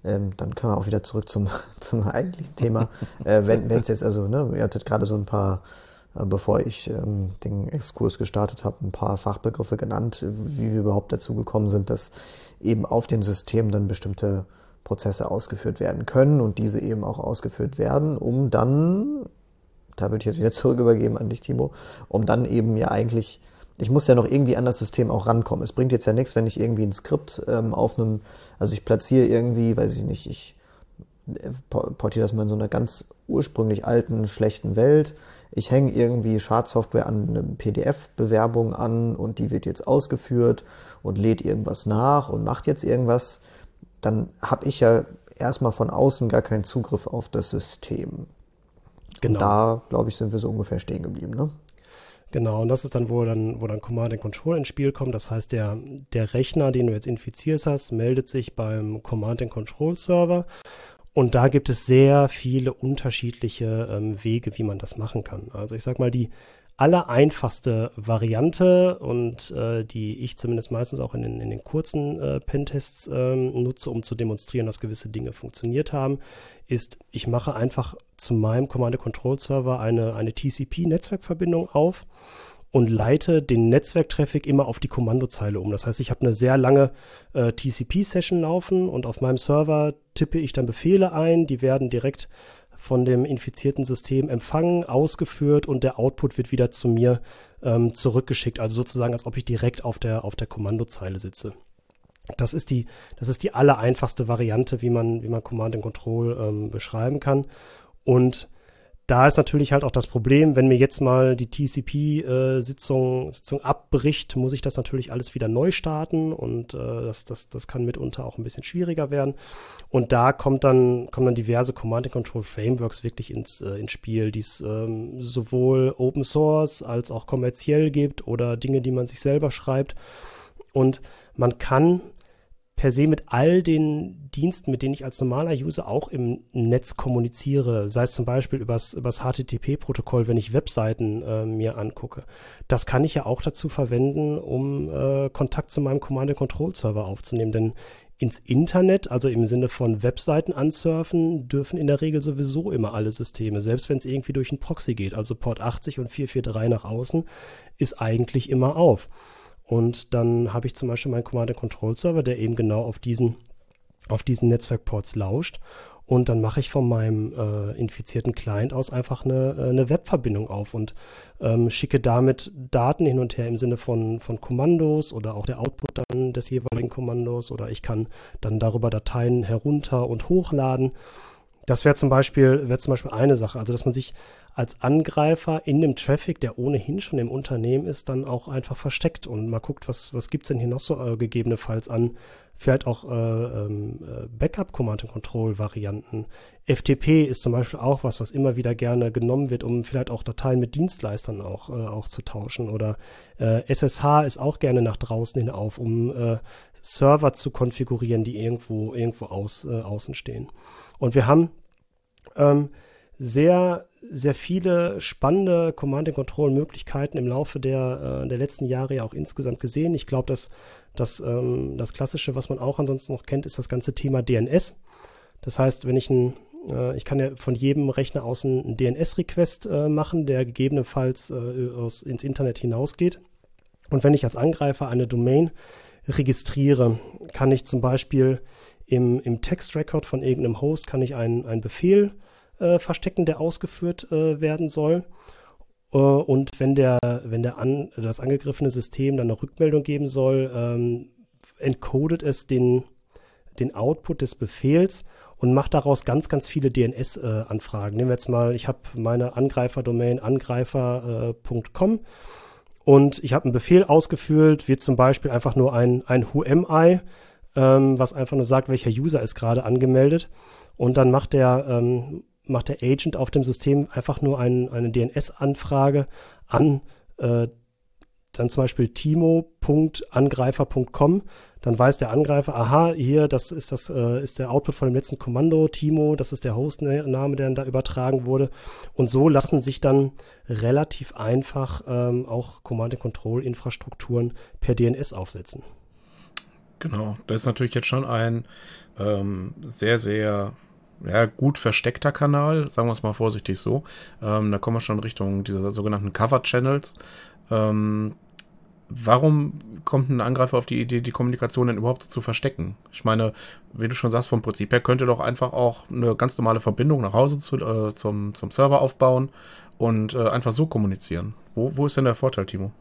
Ähm, dann können wir auch wieder zurück zum, zum eigentlichen Thema. äh, wenn es jetzt also, ne, ihr hattet gerade so ein paar, äh, bevor ich ähm, den Exkurs gestartet habe, ein paar Fachbegriffe genannt, wie wir überhaupt dazu gekommen sind, dass eben auf dem System dann bestimmte Prozesse ausgeführt werden können und diese eben auch ausgeführt werden, um dann, da würde ich jetzt wieder zurück übergeben an dich, Timo, um dann eben ja eigentlich ich muss ja noch irgendwie an das System auch rankommen. Es bringt jetzt ja nichts, wenn ich irgendwie ein Skript ähm, auf einem, also ich platziere irgendwie, weiß ich nicht, ich portiere das mal in so einer ganz ursprünglich alten, schlechten Welt. Ich hänge irgendwie Schadsoftware an eine PDF-Bewerbung an und die wird jetzt ausgeführt und lädt irgendwas nach und macht jetzt irgendwas. Dann habe ich ja erstmal von außen gar keinen Zugriff auf das System. Genau. Und da, glaube ich, sind wir so ungefähr stehen geblieben. Ne? Genau, und das ist dann, wo dann, wo dann Command and Control ins Spiel kommt. Das heißt, der, der Rechner, den du jetzt infiziert hast, meldet sich beim Command and Control Server. Und da gibt es sehr viele unterschiedliche ähm, Wege, wie man das machen kann. Also ich sag mal, die allereinfachste Variante und äh, die ich zumindest meistens auch in den, in den kurzen äh, Pentests äh, nutze, um zu demonstrieren, dass gewisse Dinge funktioniert haben, ist, ich mache einfach zu meinem Command-Control-Server eine, eine TCP-Netzwerkverbindung auf und leite den Netzwerktraffic immer auf die Kommandozeile um. Das heißt, ich habe eine sehr lange äh, TCP-Session laufen und auf meinem Server tippe ich dann Befehle ein, die werden direkt von dem infizierten System empfangen, ausgeführt und der Output wird wieder zu mir ähm, zurückgeschickt. Also sozusagen, als ob ich direkt auf der, auf der Kommandozeile sitze. Das ist die, das ist die allereinfachste Variante, wie man, wie man Command and Control ähm, beschreiben kann. Und da ist natürlich halt auch das Problem, wenn mir jetzt mal die TCP-Sitzung äh, Sitzung abbricht, muss ich das natürlich alles wieder neu starten und äh, das, das, das kann mitunter auch ein bisschen schwieriger werden. Und da kommt dann, kommen dann diverse Command-and-Control-Frameworks wirklich ins, äh, ins Spiel, die es ähm, sowohl Open Source als auch kommerziell gibt oder Dinge, die man sich selber schreibt. Und man kann per se mit all den Diensten, mit denen ich als normaler User auch im Netz kommuniziere, sei es zum Beispiel übers, übers HTTP-Protokoll, wenn ich Webseiten äh, mir angucke. Das kann ich ja auch dazu verwenden, um äh, Kontakt zu meinem Command-and-Control-Server aufzunehmen, denn ins Internet, also im Sinne von Webseiten ansurfen, dürfen in der Regel sowieso immer alle Systeme, selbst wenn es irgendwie durch einen Proxy geht, also Port 80 und 443 nach außen, ist eigentlich immer auf. Und dann habe ich zum Beispiel meinen Command-and-Control-Server, der eben genau auf diesen, auf diesen Netzwerkports lauscht. Und dann mache ich von meinem äh, infizierten Client aus einfach eine, äh, eine Webverbindung auf und ähm, schicke damit Daten hin und her im Sinne von, von Kommandos oder auch der Output dann des jeweiligen Kommandos oder ich kann dann darüber Dateien herunter und hochladen. Das wäre zum Beispiel, wäre zum Beispiel eine Sache, also dass man sich als Angreifer in dem Traffic, der ohnehin schon im Unternehmen ist, dann auch einfach versteckt und mal guckt, was, was gibt es denn hier noch so äh, gegebenenfalls an, vielleicht auch äh, ähm, äh, Backup-Command-and-Control-Varianten. FTP ist zum Beispiel auch was, was immer wieder gerne genommen wird, um vielleicht auch Dateien mit Dienstleistern auch, äh, auch zu tauschen. Oder äh, SSH ist auch gerne nach draußen hin auf, um äh, Server zu konfigurieren, die irgendwo, irgendwo aus, äh, außen stehen. Und wir haben ähm, sehr, sehr viele spannende Command-and-Control-Möglichkeiten im Laufe der, äh, der letzten Jahre ja auch insgesamt gesehen. Ich glaube, dass, dass ähm, das Klassische, was man auch ansonsten noch kennt, ist das ganze Thema DNS. Das heißt, wenn ich ein, äh, ich kann ja von jedem Rechner aus einen DNS-Request äh, machen, der gegebenenfalls äh, aus, ins Internet hinausgeht. Und wenn ich als Angreifer eine Domain registriere, kann ich zum Beispiel im, im Text-Record von irgendeinem Host kann ich einen, einen Befehl äh, verstecken, der ausgeführt äh, werden soll. Äh, und wenn der, wenn der an, das angegriffene System dann eine Rückmeldung geben soll, ähm, encodet es den, den Output des Befehls und macht daraus ganz, ganz viele DNS-Anfragen. Nehmen wir jetzt mal, ich habe meine Angreifer-Domain angreifer.com äh, und ich habe einen Befehl ausgeführt, wie zum Beispiel einfach nur ein, ein WhoAmI ähm, was einfach nur sagt, welcher User ist gerade angemeldet. Und dann macht der, ähm, macht der Agent auf dem System einfach nur ein, eine DNS-Anfrage an äh, dann zum Beispiel timo.angreifer.com, dann weiß der Angreifer, aha, hier, das ist das, äh, ist der Output von dem letzten Kommando, Timo, das ist der Hostname, der dann da übertragen wurde. Und so lassen sich dann relativ einfach ähm, auch Command-and-Control-Infrastrukturen per DNS aufsetzen. Genau, das ist natürlich jetzt schon ein ähm, sehr, sehr ja, gut versteckter Kanal, sagen wir es mal vorsichtig so. Ähm, da kommen wir schon Richtung dieser sogenannten Cover-Channels. Ähm, warum kommt ein Angreifer auf die Idee, die Kommunikation denn überhaupt zu verstecken? Ich meine, wie du schon sagst, vom Prinzip her könnte doch einfach auch eine ganz normale Verbindung nach Hause zu, äh, zum, zum Server aufbauen und äh, einfach so kommunizieren. Wo, wo ist denn der Vorteil, Timo?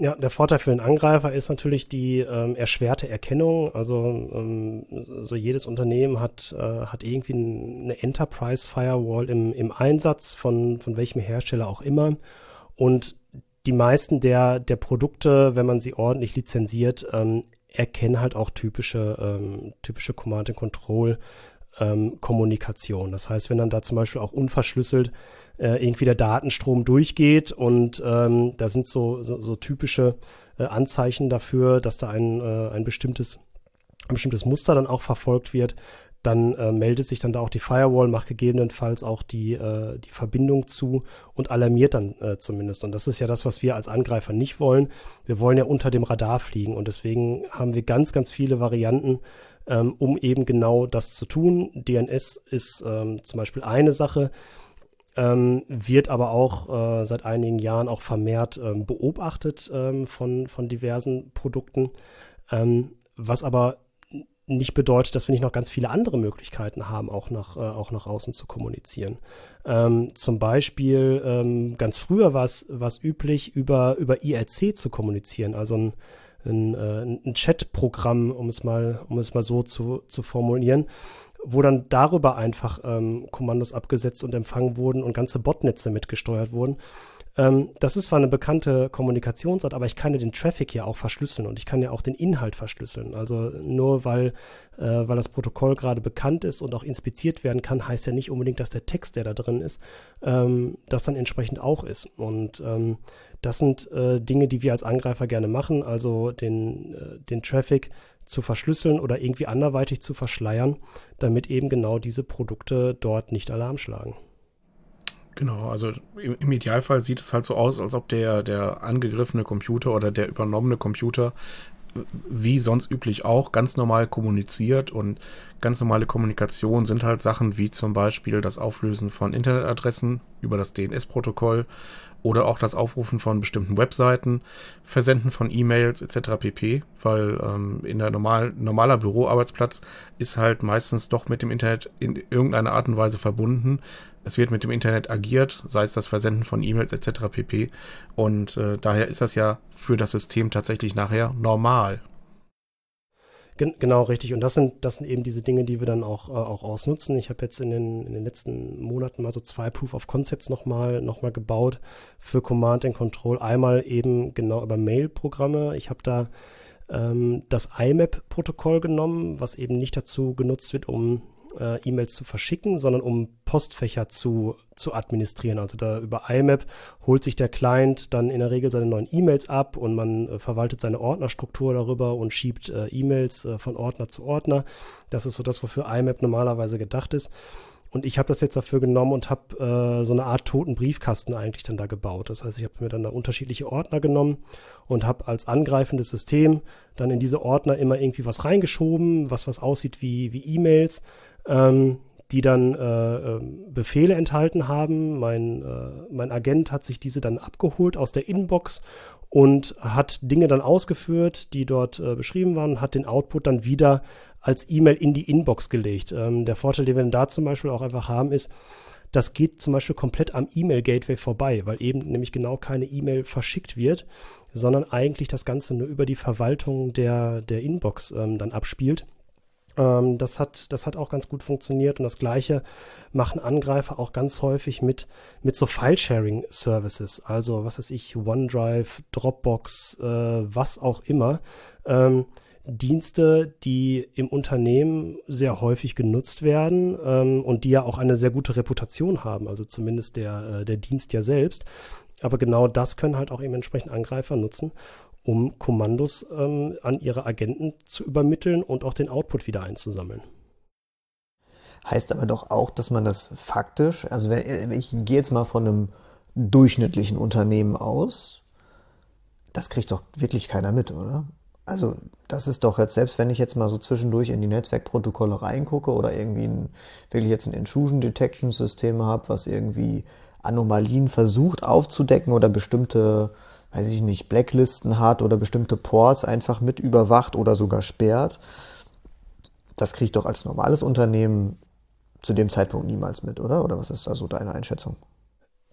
Ja, der Vorteil für den Angreifer ist natürlich die ähm, erschwerte Erkennung. Also ähm, so jedes Unternehmen hat, äh, hat irgendwie eine Enterprise Firewall im, im Einsatz von, von welchem Hersteller auch immer. Und die meisten der, der Produkte, wenn man sie ordentlich lizenziert, ähm, erkennen halt auch typische, ähm, typische Command and Control ähm, Kommunikation. Das heißt, wenn dann da zum Beispiel auch unverschlüsselt äh, irgendwie der Datenstrom durchgeht und ähm, da sind so, so, so typische äh, Anzeichen dafür, dass da ein, äh, ein bestimmtes ein bestimmtes Muster dann auch verfolgt wird, dann äh, meldet sich dann da auch die Firewall, macht gegebenenfalls auch die, äh, die Verbindung zu und alarmiert dann äh, zumindest. Und das ist ja das, was wir als Angreifer nicht wollen. Wir wollen ja unter dem Radar fliegen und deswegen haben wir ganz, ganz viele Varianten, ähm, um eben genau das zu tun. DNS ist ähm, zum Beispiel eine Sache, ähm, wird aber auch äh, seit einigen Jahren auch vermehrt ähm, beobachtet ähm, von, von diversen Produkten, ähm, was aber nicht bedeutet, dass wir nicht noch ganz viele andere Möglichkeiten haben, auch nach, äh, auch nach außen zu kommunizieren. Ähm, zum Beispiel, ähm, ganz früher war es üblich, über, über IRC zu kommunizieren, also ein, ein, äh, ein Chat-Programm, um es mal, um es mal so zu, zu formulieren, wo dann darüber einfach ähm, Kommandos abgesetzt und empfangen wurden und ganze Botnetze mitgesteuert wurden. Ähm, das ist zwar eine bekannte Kommunikationsart, aber ich kann ja den Traffic ja auch verschlüsseln und ich kann ja auch den Inhalt verschlüsseln. Also nur weil, äh, weil das Protokoll gerade bekannt ist und auch inspiziert werden kann, heißt ja nicht unbedingt, dass der Text, der da drin ist, ähm, das dann entsprechend auch ist. Und ähm, das sind äh, Dinge, die wir als Angreifer gerne machen, also den, äh, den Traffic zu verschlüsseln oder irgendwie anderweitig zu verschleiern, damit eben genau diese Produkte dort nicht Alarm schlagen. Genau, also im, Idealfall sieht es halt so aus, als ob der, der angegriffene Computer oder der übernommene Computer wie sonst üblich auch ganz normal kommuniziert und ganz normale Kommunikation sind halt Sachen wie zum Beispiel das Auflösen von Internetadressen über das DNS-Protokoll oder auch das Aufrufen von bestimmten Webseiten, Versenden von E-Mails etc. pp. Weil ähm, in der normal, normaler Büroarbeitsplatz ist halt meistens doch mit dem Internet in irgendeiner Art und Weise verbunden. Es wird mit dem Internet agiert, sei es das Versenden von E-Mails etc. pp. Und äh, daher ist das ja für das System tatsächlich nachher normal. Gen genau, richtig. Und das sind, das sind eben diese Dinge, die wir dann auch, äh, auch ausnutzen. Ich habe jetzt in den, in den letzten Monaten mal so zwei Proof of Concepts nochmal noch mal gebaut für Command and Control. Einmal eben genau über Mail-Programme. Ich habe da ähm, das IMAP-Protokoll genommen, was eben nicht dazu genutzt wird, um äh, E-Mails zu verschicken, sondern um Postfächer zu, zu administrieren. Also da über IMAP holt sich der Client dann in der Regel seine neuen E-Mails ab und man äh, verwaltet seine Ordnerstruktur darüber und schiebt äh, E-Mails äh, von Ordner zu Ordner. Das ist so das, wofür IMAP normalerweise gedacht ist. Und ich habe das jetzt dafür genommen und habe äh, so eine Art toten Briefkasten eigentlich dann da gebaut. Das heißt, ich habe mir dann da unterschiedliche Ordner genommen und habe als angreifendes System dann in diese Ordner immer irgendwie was reingeschoben, was was aussieht wie, wie E-Mails ähm, die dann äh, ähm, Befehle enthalten haben. Mein, äh, mein Agent hat sich diese dann abgeholt aus der Inbox und hat Dinge dann ausgeführt, die dort äh, beschrieben waren, hat den Output dann wieder als E-Mail in die Inbox gelegt. Ähm, der Vorteil, den wir da zum Beispiel auch einfach haben, ist, das geht zum Beispiel komplett am E-Mail-Gateway vorbei, weil eben nämlich genau keine E-Mail verschickt wird, sondern eigentlich das Ganze nur über die Verwaltung der, der Inbox ähm, dann abspielt. Ähm, das, hat, das hat auch ganz gut funktioniert und das gleiche machen Angreifer auch ganz häufig mit, mit so File-Sharing-Services, also was weiß ich, OneDrive, Dropbox, äh, was auch immer. Ähm, Dienste, die im Unternehmen sehr häufig genutzt werden ähm, und die ja auch eine sehr gute Reputation haben, also zumindest der, äh, der Dienst ja selbst. Aber genau das können halt auch eben entsprechend Angreifer nutzen, um Kommandos ähm, an ihre Agenten zu übermitteln und auch den Output wieder einzusammeln. Heißt aber doch auch, dass man das faktisch, also wenn, ich gehe jetzt mal von einem durchschnittlichen Unternehmen aus, das kriegt doch wirklich keiner mit, oder? Also das ist doch jetzt, selbst wenn ich jetzt mal so zwischendurch in die Netzwerkprotokolle reingucke oder irgendwie ein, wirklich jetzt ein Intrusion Detection System habe, was irgendwie Anomalien versucht aufzudecken oder bestimmte weiß ich nicht, Blacklisten hat oder bestimmte Ports einfach mit überwacht oder sogar sperrt. Das kriege ich doch als normales Unternehmen zu dem Zeitpunkt niemals mit, oder? Oder was ist da so deine Einschätzung?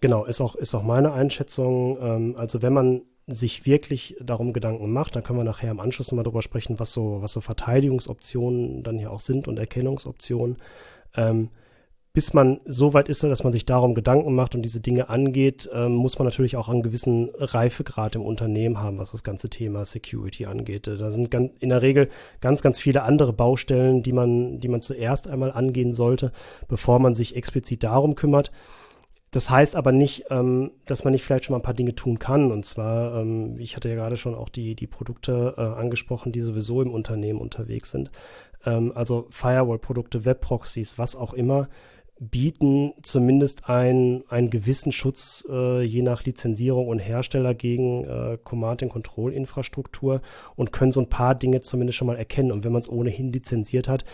Genau, ist auch, ist auch meine Einschätzung. Ähm, also wenn man sich wirklich darum Gedanken macht, dann können wir nachher im Anschluss nochmal drüber sprechen, was so, was so Verteidigungsoptionen dann hier auch sind und Erkennungsoptionen. Ähm, bis man so weit ist, dass man sich darum Gedanken macht und diese Dinge angeht, ähm, muss man natürlich auch einen gewissen Reifegrad im Unternehmen haben, was das ganze Thema Security angeht. Da sind ganz, in der Regel ganz, ganz viele andere Baustellen, die man, die man zuerst einmal angehen sollte, bevor man sich explizit darum kümmert. Das heißt aber nicht, ähm, dass man nicht vielleicht schon mal ein paar Dinge tun kann. Und zwar, ähm, ich hatte ja gerade schon auch die, die Produkte äh, angesprochen, die sowieso im Unternehmen unterwegs sind. Ähm, also Firewall-Produkte, Web-Proxys, was auch immer, bieten zumindest ein, einen gewissen Schutz äh, je nach Lizenzierung und Hersteller gegen äh, Command-and-Control-Infrastruktur und können so ein paar Dinge zumindest schon mal erkennen. Und wenn man es ohnehin lizenziert hat,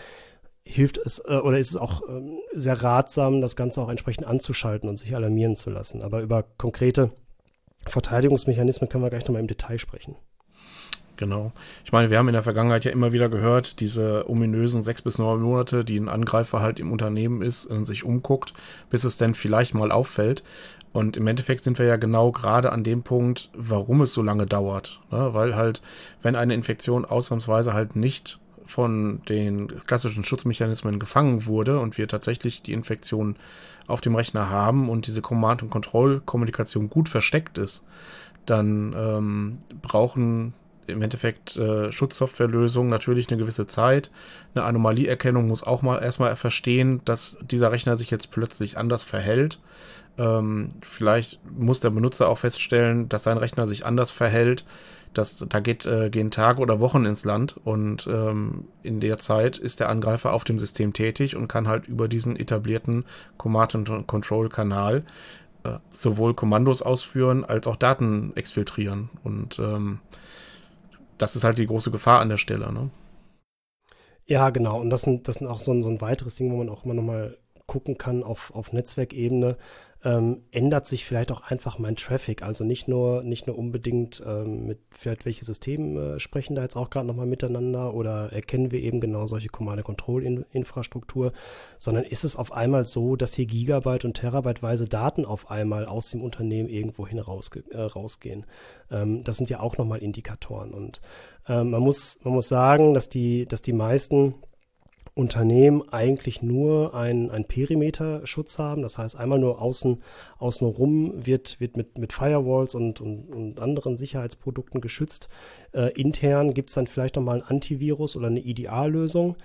hilft es äh, oder ist es auch ähm, sehr ratsam, das Ganze auch entsprechend anzuschalten und sich alarmieren zu lassen. Aber über konkrete Verteidigungsmechanismen können wir gleich nochmal im Detail sprechen. Genau. Ich meine, wir haben in der Vergangenheit ja immer wieder gehört, diese ominösen sechs bis neun Monate, die ein Angreifer halt im Unternehmen ist und sich umguckt, bis es dann vielleicht mal auffällt. Und im Endeffekt sind wir ja genau gerade an dem Punkt, warum es so lange dauert. Ne? Weil halt, wenn eine Infektion ausnahmsweise halt nicht von den klassischen Schutzmechanismen gefangen wurde und wir tatsächlich die Infektion auf dem Rechner haben und diese Command- und Kontrollkommunikation gut versteckt ist, dann ähm, brauchen im Endeffekt äh, Schutzsoftwarelösungen natürlich eine gewisse Zeit. Eine Anomalieerkennung muss auch mal erstmal verstehen, dass dieser Rechner sich jetzt plötzlich anders verhält. Ähm, vielleicht muss der Benutzer auch feststellen, dass sein Rechner sich anders verhält. Das, da geht, äh, gehen Tage oder Wochen ins Land und ähm, in der Zeit ist der Angreifer auf dem System tätig und kann halt über diesen etablierten Command-and-Control-Kanal äh, sowohl Kommandos ausführen als auch Daten exfiltrieren. Und ähm, das ist halt die große Gefahr an der Stelle. Ne? Ja, genau. Und das sind, das sind auch so ein, so ein weiteres Ding, wo man auch immer nochmal gucken kann auf, auf Netzwerkebene ähm, ändert sich vielleicht auch einfach mein Traffic. Also nicht nur, nicht nur unbedingt ähm, mit vielleicht welche Systeme äh, sprechen da jetzt auch gerade nochmal miteinander oder erkennen wir eben genau solche Command-Control-Infrastruktur, sondern ist es auf einmal so, dass hier Gigabyte und Terabyteweise Daten auf einmal aus dem Unternehmen irgendwohin rausge äh, rausgehen. Ähm, das sind ja auch nochmal Indikatoren. Und ähm, man, muss, man muss sagen, dass die, dass die meisten Unternehmen eigentlich nur einen, einen Perimeterschutz haben. Das heißt, einmal nur außen, außen rum wird, wird mit, mit Firewalls und, und, und anderen Sicherheitsprodukten geschützt. Äh, intern gibt es dann vielleicht nochmal ein Antivirus oder eine IDA-Lösung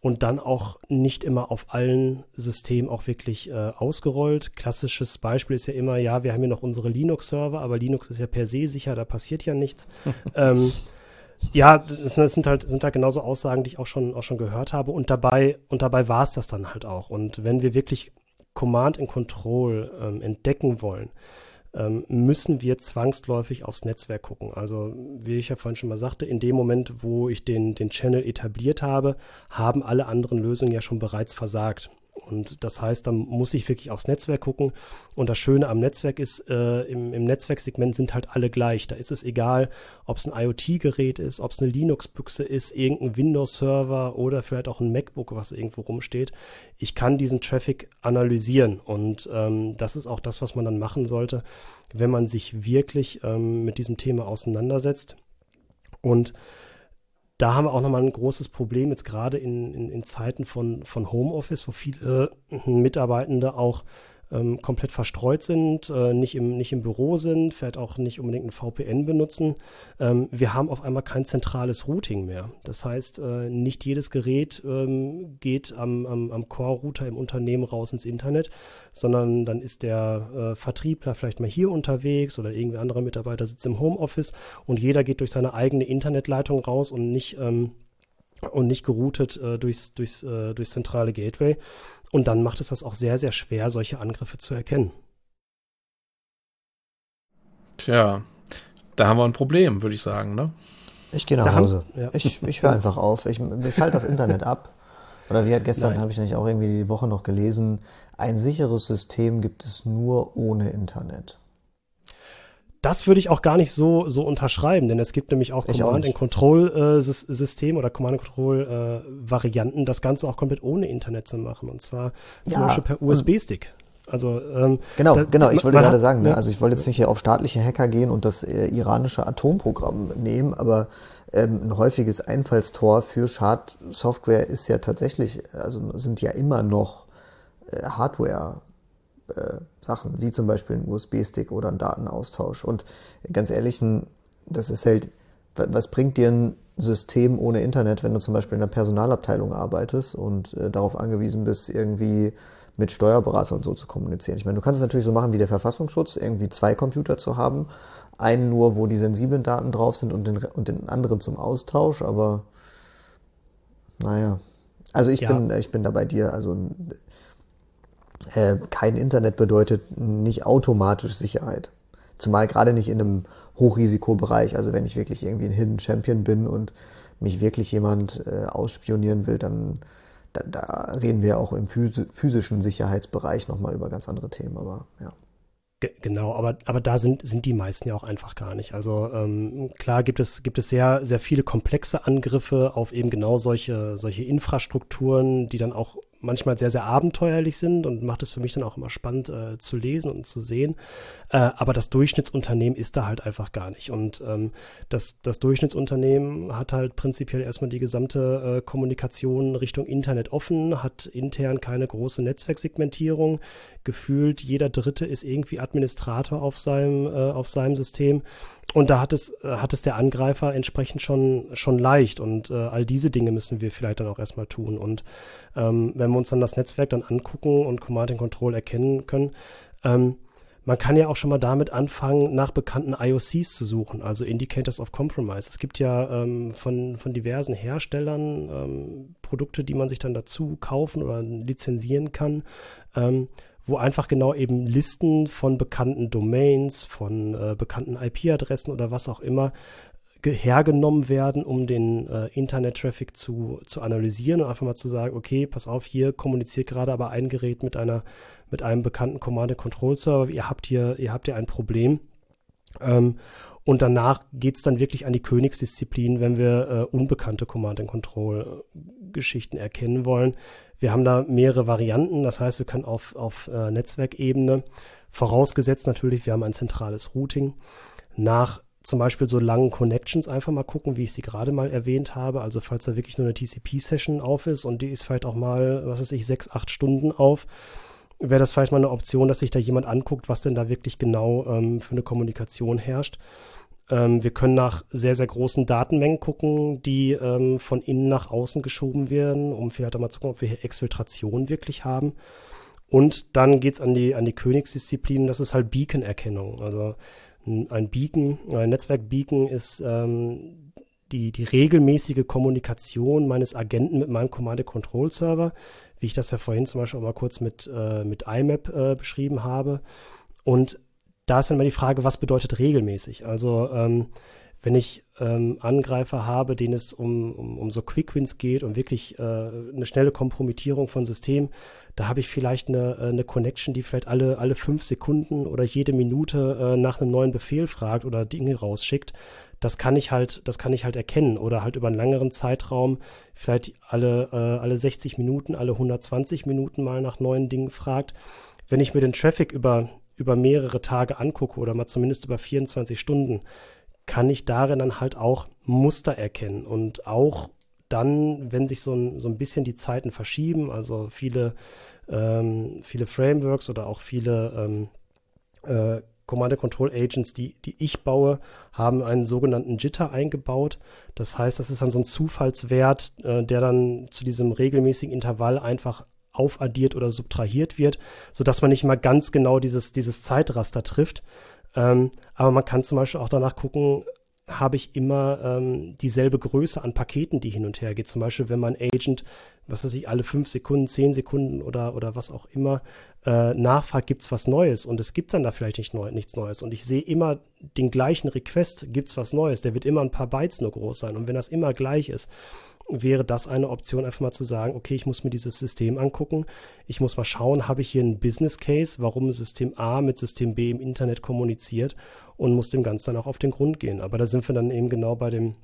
und dann auch nicht immer auf allen Systemen auch wirklich äh, ausgerollt. Klassisches Beispiel ist ja immer, ja, wir haben hier noch unsere Linux-Server, aber Linux ist ja per se sicher, da passiert ja nichts. ähm, ja, das, sind halt, sind halt genauso Aussagen, die ich auch schon, auch schon gehört habe. Und dabei, und dabei war es das dann halt auch. Und wenn wir wirklich Command and Control ähm, entdecken wollen, ähm, müssen wir zwangsläufig aufs Netzwerk gucken. Also, wie ich ja vorhin schon mal sagte, in dem Moment, wo ich den, den Channel etabliert habe, haben alle anderen Lösungen ja schon bereits versagt. Und das heißt, da muss ich wirklich aufs Netzwerk gucken. Und das Schöne am Netzwerk ist, äh, im, im Netzwerksegment sind halt alle gleich. Da ist es egal, ob es ein IoT-Gerät ist, ob es eine Linux-Büchse ist, irgendein Windows-Server oder vielleicht auch ein MacBook, was irgendwo rumsteht. Ich kann diesen Traffic analysieren. Und ähm, das ist auch das, was man dann machen sollte, wenn man sich wirklich ähm, mit diesem Thema auseinandersetzt. Und da haben wir auch nochmal ein großes Problem, jetzt gerade in, in, in Zeiten von, von Homeoffice, wo viele Mitarbeitende auch ähm, komplett verstreut sind, äh, nicht, im, nicht im Büro sind, vielleicht auch nicht unbedingt ein VPN benutzen. Ähm, wir haben auf einmal kein zentrales Routing mehr. Das heißt, äh, nicht jedes Gerät ähm, geht am, am, am Core-Router im Unternehmen raus ins Internet, sondern dann ist der äh, Vertriebler vielleicht mal hier unterwegs oder irgendwie anderer Mitarbeiter sitzt im Homeoffice und jeder geht durch seine eigene Internetleitung raus und nicht ähm, und nicht geroutet äh, durchs, durchs, äh, durchs zentrale Gateway. Und dann macht es das auch sehr, sehr schwer, solche Angriffe zu erkennen. Tja, da haben wir ein Problem, würde ich sagen, ne? Ich gehe nach da Hause. Haben, ja. Ich, ich höre einfach auf. Ich, ich schalte das Internet ab. Oder wie hat gestern, habe ich nämlich auch irgendwie die Woche noch gelesen, ein sicheres System gibt es nur ohne Internet das würde ich auch gar nicht so, so unterschreiben, denn es gibt nämlich auch Command-and-Control-System äh, oder Command-and-Control-Varianten, äh, das Ganze auch komplett ohne Internet zu machen. Und zwar zum ja, Beispiel per USB-Stick. Also ähm, genau, da, genau. Ich wollte gerade hat, sagen, ne? also ich wollte jetzt nicht hier auf staatliche Hacker gehen und das äh, iranische Atomprogramm nehmen, aber ähm, ein häufiges Einfallstor für Schadsoftware ist ja tatsächlich, also sind ja immer noch äh, Hardware. Äh, Sachen, wie zum Beispiel ein USB-Stick oder ein Datenaustausch. Und ganz ehrlich, das ist halt, was bringt dir ein System ohne Internet, wenn du zum Beispiel in einer Personalabteilung arbeitest und äh, darauf angewiesen bist, irgendwie mit Steuerberater und so zu kommunizieren. Ich meine, du kannst es natürlich so machen wie der Verfassungsschutz, irgendwie zwei Computer zu haben. Einen nur, wo die sensiblen Daten drauf sind und den, und den anderen zum Austausch, aber naja. Also ich, ja. bin, ich bin da bei dir. Also äh, kein Internet bedeutet nicht automatisch Sicherheit. Zumal gerade nicht in einem Hochrisikobereich. Also wenn ich wirklich irgendwie ein Hidden Champion bin und mich wirklich jemand äh, ausspionieren will, dann da, da reden wir auch im physischen Sicherheitsbereich nochmal über ganz andere Themen, aber ja. Genau, aber, aber da sind, sind die meisten ja auch einfach gar nicht. Also ähm, klar gibt es, gibt es sehr, sehr viele komplexe Angriffe auf eben genau solche, solche Infrastrukturen, die dann auch manchmal sehr, sehr abenteuerlich sind und macht es für mich dann auch immer spannend äh, zu lesen und zu sehen. Äh, aber das Durchschnittsunternehmen ist da halt einfach gar nicht. Und ähm, das, das Durchschnittsunternehmen hat halt prinzipiell erstmal die gesamte äh, Kommunikation Richtung Internet offen, hat intern keine große Netzwerksegmentierung. Gefühlt jeder Dritte ist irgendwie Administrator auf seinem, äh, auf seinem System. Und da hat es, äh, hat es der Angreifer entsprechend schon, schon leicht. Und äh, all diese Dinge müssen wir vielleicht dann auch erstmal tun. Und ähm, wenn wir uns dann das Netzwerk dann angucken und Command and Control erkennen können, ähm, man kann ja auch schon mal damit anfangen, nach bekannten IOCs zu suchen, also Indicators of Compromise. Es gibt ja ähm, von, von diversen Herstellern ähm, Produkte, die man sich dann dazu kaufen oder lizenzieren kann, ähm, wo einfach genau eben Listen von bekannten Domains, von äh, bekannten IP-Adressen oder was auch immer hergenommen werden, um den äh, Internet-Traffic zu, zu analysieren und einfach mal zu sagen, okay, pass auf, hier kommuniziert gerade aber ein Gerät mit einer, mit einem bekannten Command-Control-Server, ihr habt hier, ihr habt hier ein Problem. Ähm, und danach geht es dann wirklich an die Königsdisziplin, wenn wir äh, unbekannte Command-and-Control-Geschichten erkennen wollen. Wir haben da mehrere Varianten, das heißt, wir können auf, auf äh, Netzwerkebene, vorausgesetzt natürlich, wir haben ein zentrales Routing, nach zum Beispiel so langen Connections einfach mal gucken, wie ich sie gerade mal erwähnt habe. Also falls da wirklich nur eine TCP-Session auf ist und die ist vielleicht auch mal, was weiß ich, sechs, acht Stunden auf, wäre das vielleicht mal eine Option, dass sich da jemand anguckt, was denn da wirklich genau ähm, für eine Kommunikation herrscht. Ähm, wir können nach sehr, sehr großen Datenmengen gucken, die ähm, von innen nach außen geschoben werden, um vielleicht mal zu gucken, ob wir hier Exfiltration wirklich haben. Und dann geht es an die, an die Königsdisziplin, das ist halt Beacon-Erkennung. Also ein Beacon, ein Netzwerk-Beacon ist ähm, die, die regelmäßige Kommunikation meines Agenten mit meinem Command-Control-Server, wie ich das ja vorhin zum Beispiel auch mal kurz mit, äh, mit IMAP äh, beschrieben habe. Und da ist dann mal die Frage, was bedeutet regelmäßig? Also ähm, wenn ich ähm, Angreifer habe, denen es um, um, um so Quick-Wins geht, um wirklich äh, eine schnelle Kompromittierung von Systemen, da habe ich vielleicht eine, äh, eine Connection, die vielleicht alle, alle fünf Sekunden oder jede Minute äh, nach einem neuen Befehl fragt oder Dinge rausschickt. Das kann ich halt, das kann ich halt erkennen oder halt über einen längeren Zeitraum vielleicht alle, äh, alle 60 Minuten, alle 120 Minuten mal nach neuen Dingen fragt. Wenn ich mir den Traffic über, über mehrere Tage angucke oder mal zumindest über 24 Stunden, kann ich darin dann halt auch Muster erkennen und auch dann, wenn sich so ein, so ein bisschen die Zeiten verschieben, also viele, ähm, viele Frameworks oder auch viele ähm, äh, Command-Control-Agents, die, die ich baue, haben einen sogenannten Jitter eingebaut. Das heißt, das ist dann so ein Zufallswert, äh, der dann zu diesem regelmäßigen Intervall einfach aufaddiert oder subtrahiert wird, sodass man nicht mal ganz genau dieses, dieses Zeitraster trifft. Ähm, aber man kann zum Beispiel auch danach gucken, habe ich immer ähm, dieselbe Größe an Paketen, die hin und her geht. Zum Beispiel, wenn mein Agent, was weiß ich, alle fünf Sekunden, zehn Sekunden oder, oder was auch immer äh, nachfragt, gibt es was Neues und es gibt dann da vielleicht nicht neu, nichts Neues. Und ich sehe immer den gleichen Request, gibt es was Neues. Der wird immer ein paar Bytes nur groß sein. Und wenn das immer gleich ist, wäre das eine Option, einfach mal zu sagen, okay, ich muss mir dieses System angucken. Ich muss mal schauen, habe ich hier einen Business Case, warum System A mit System B im Internet kommuniziert und muss dem Ganzen dann auch auf den Grund gehen. Aber da sind wir dann eben genau bei dem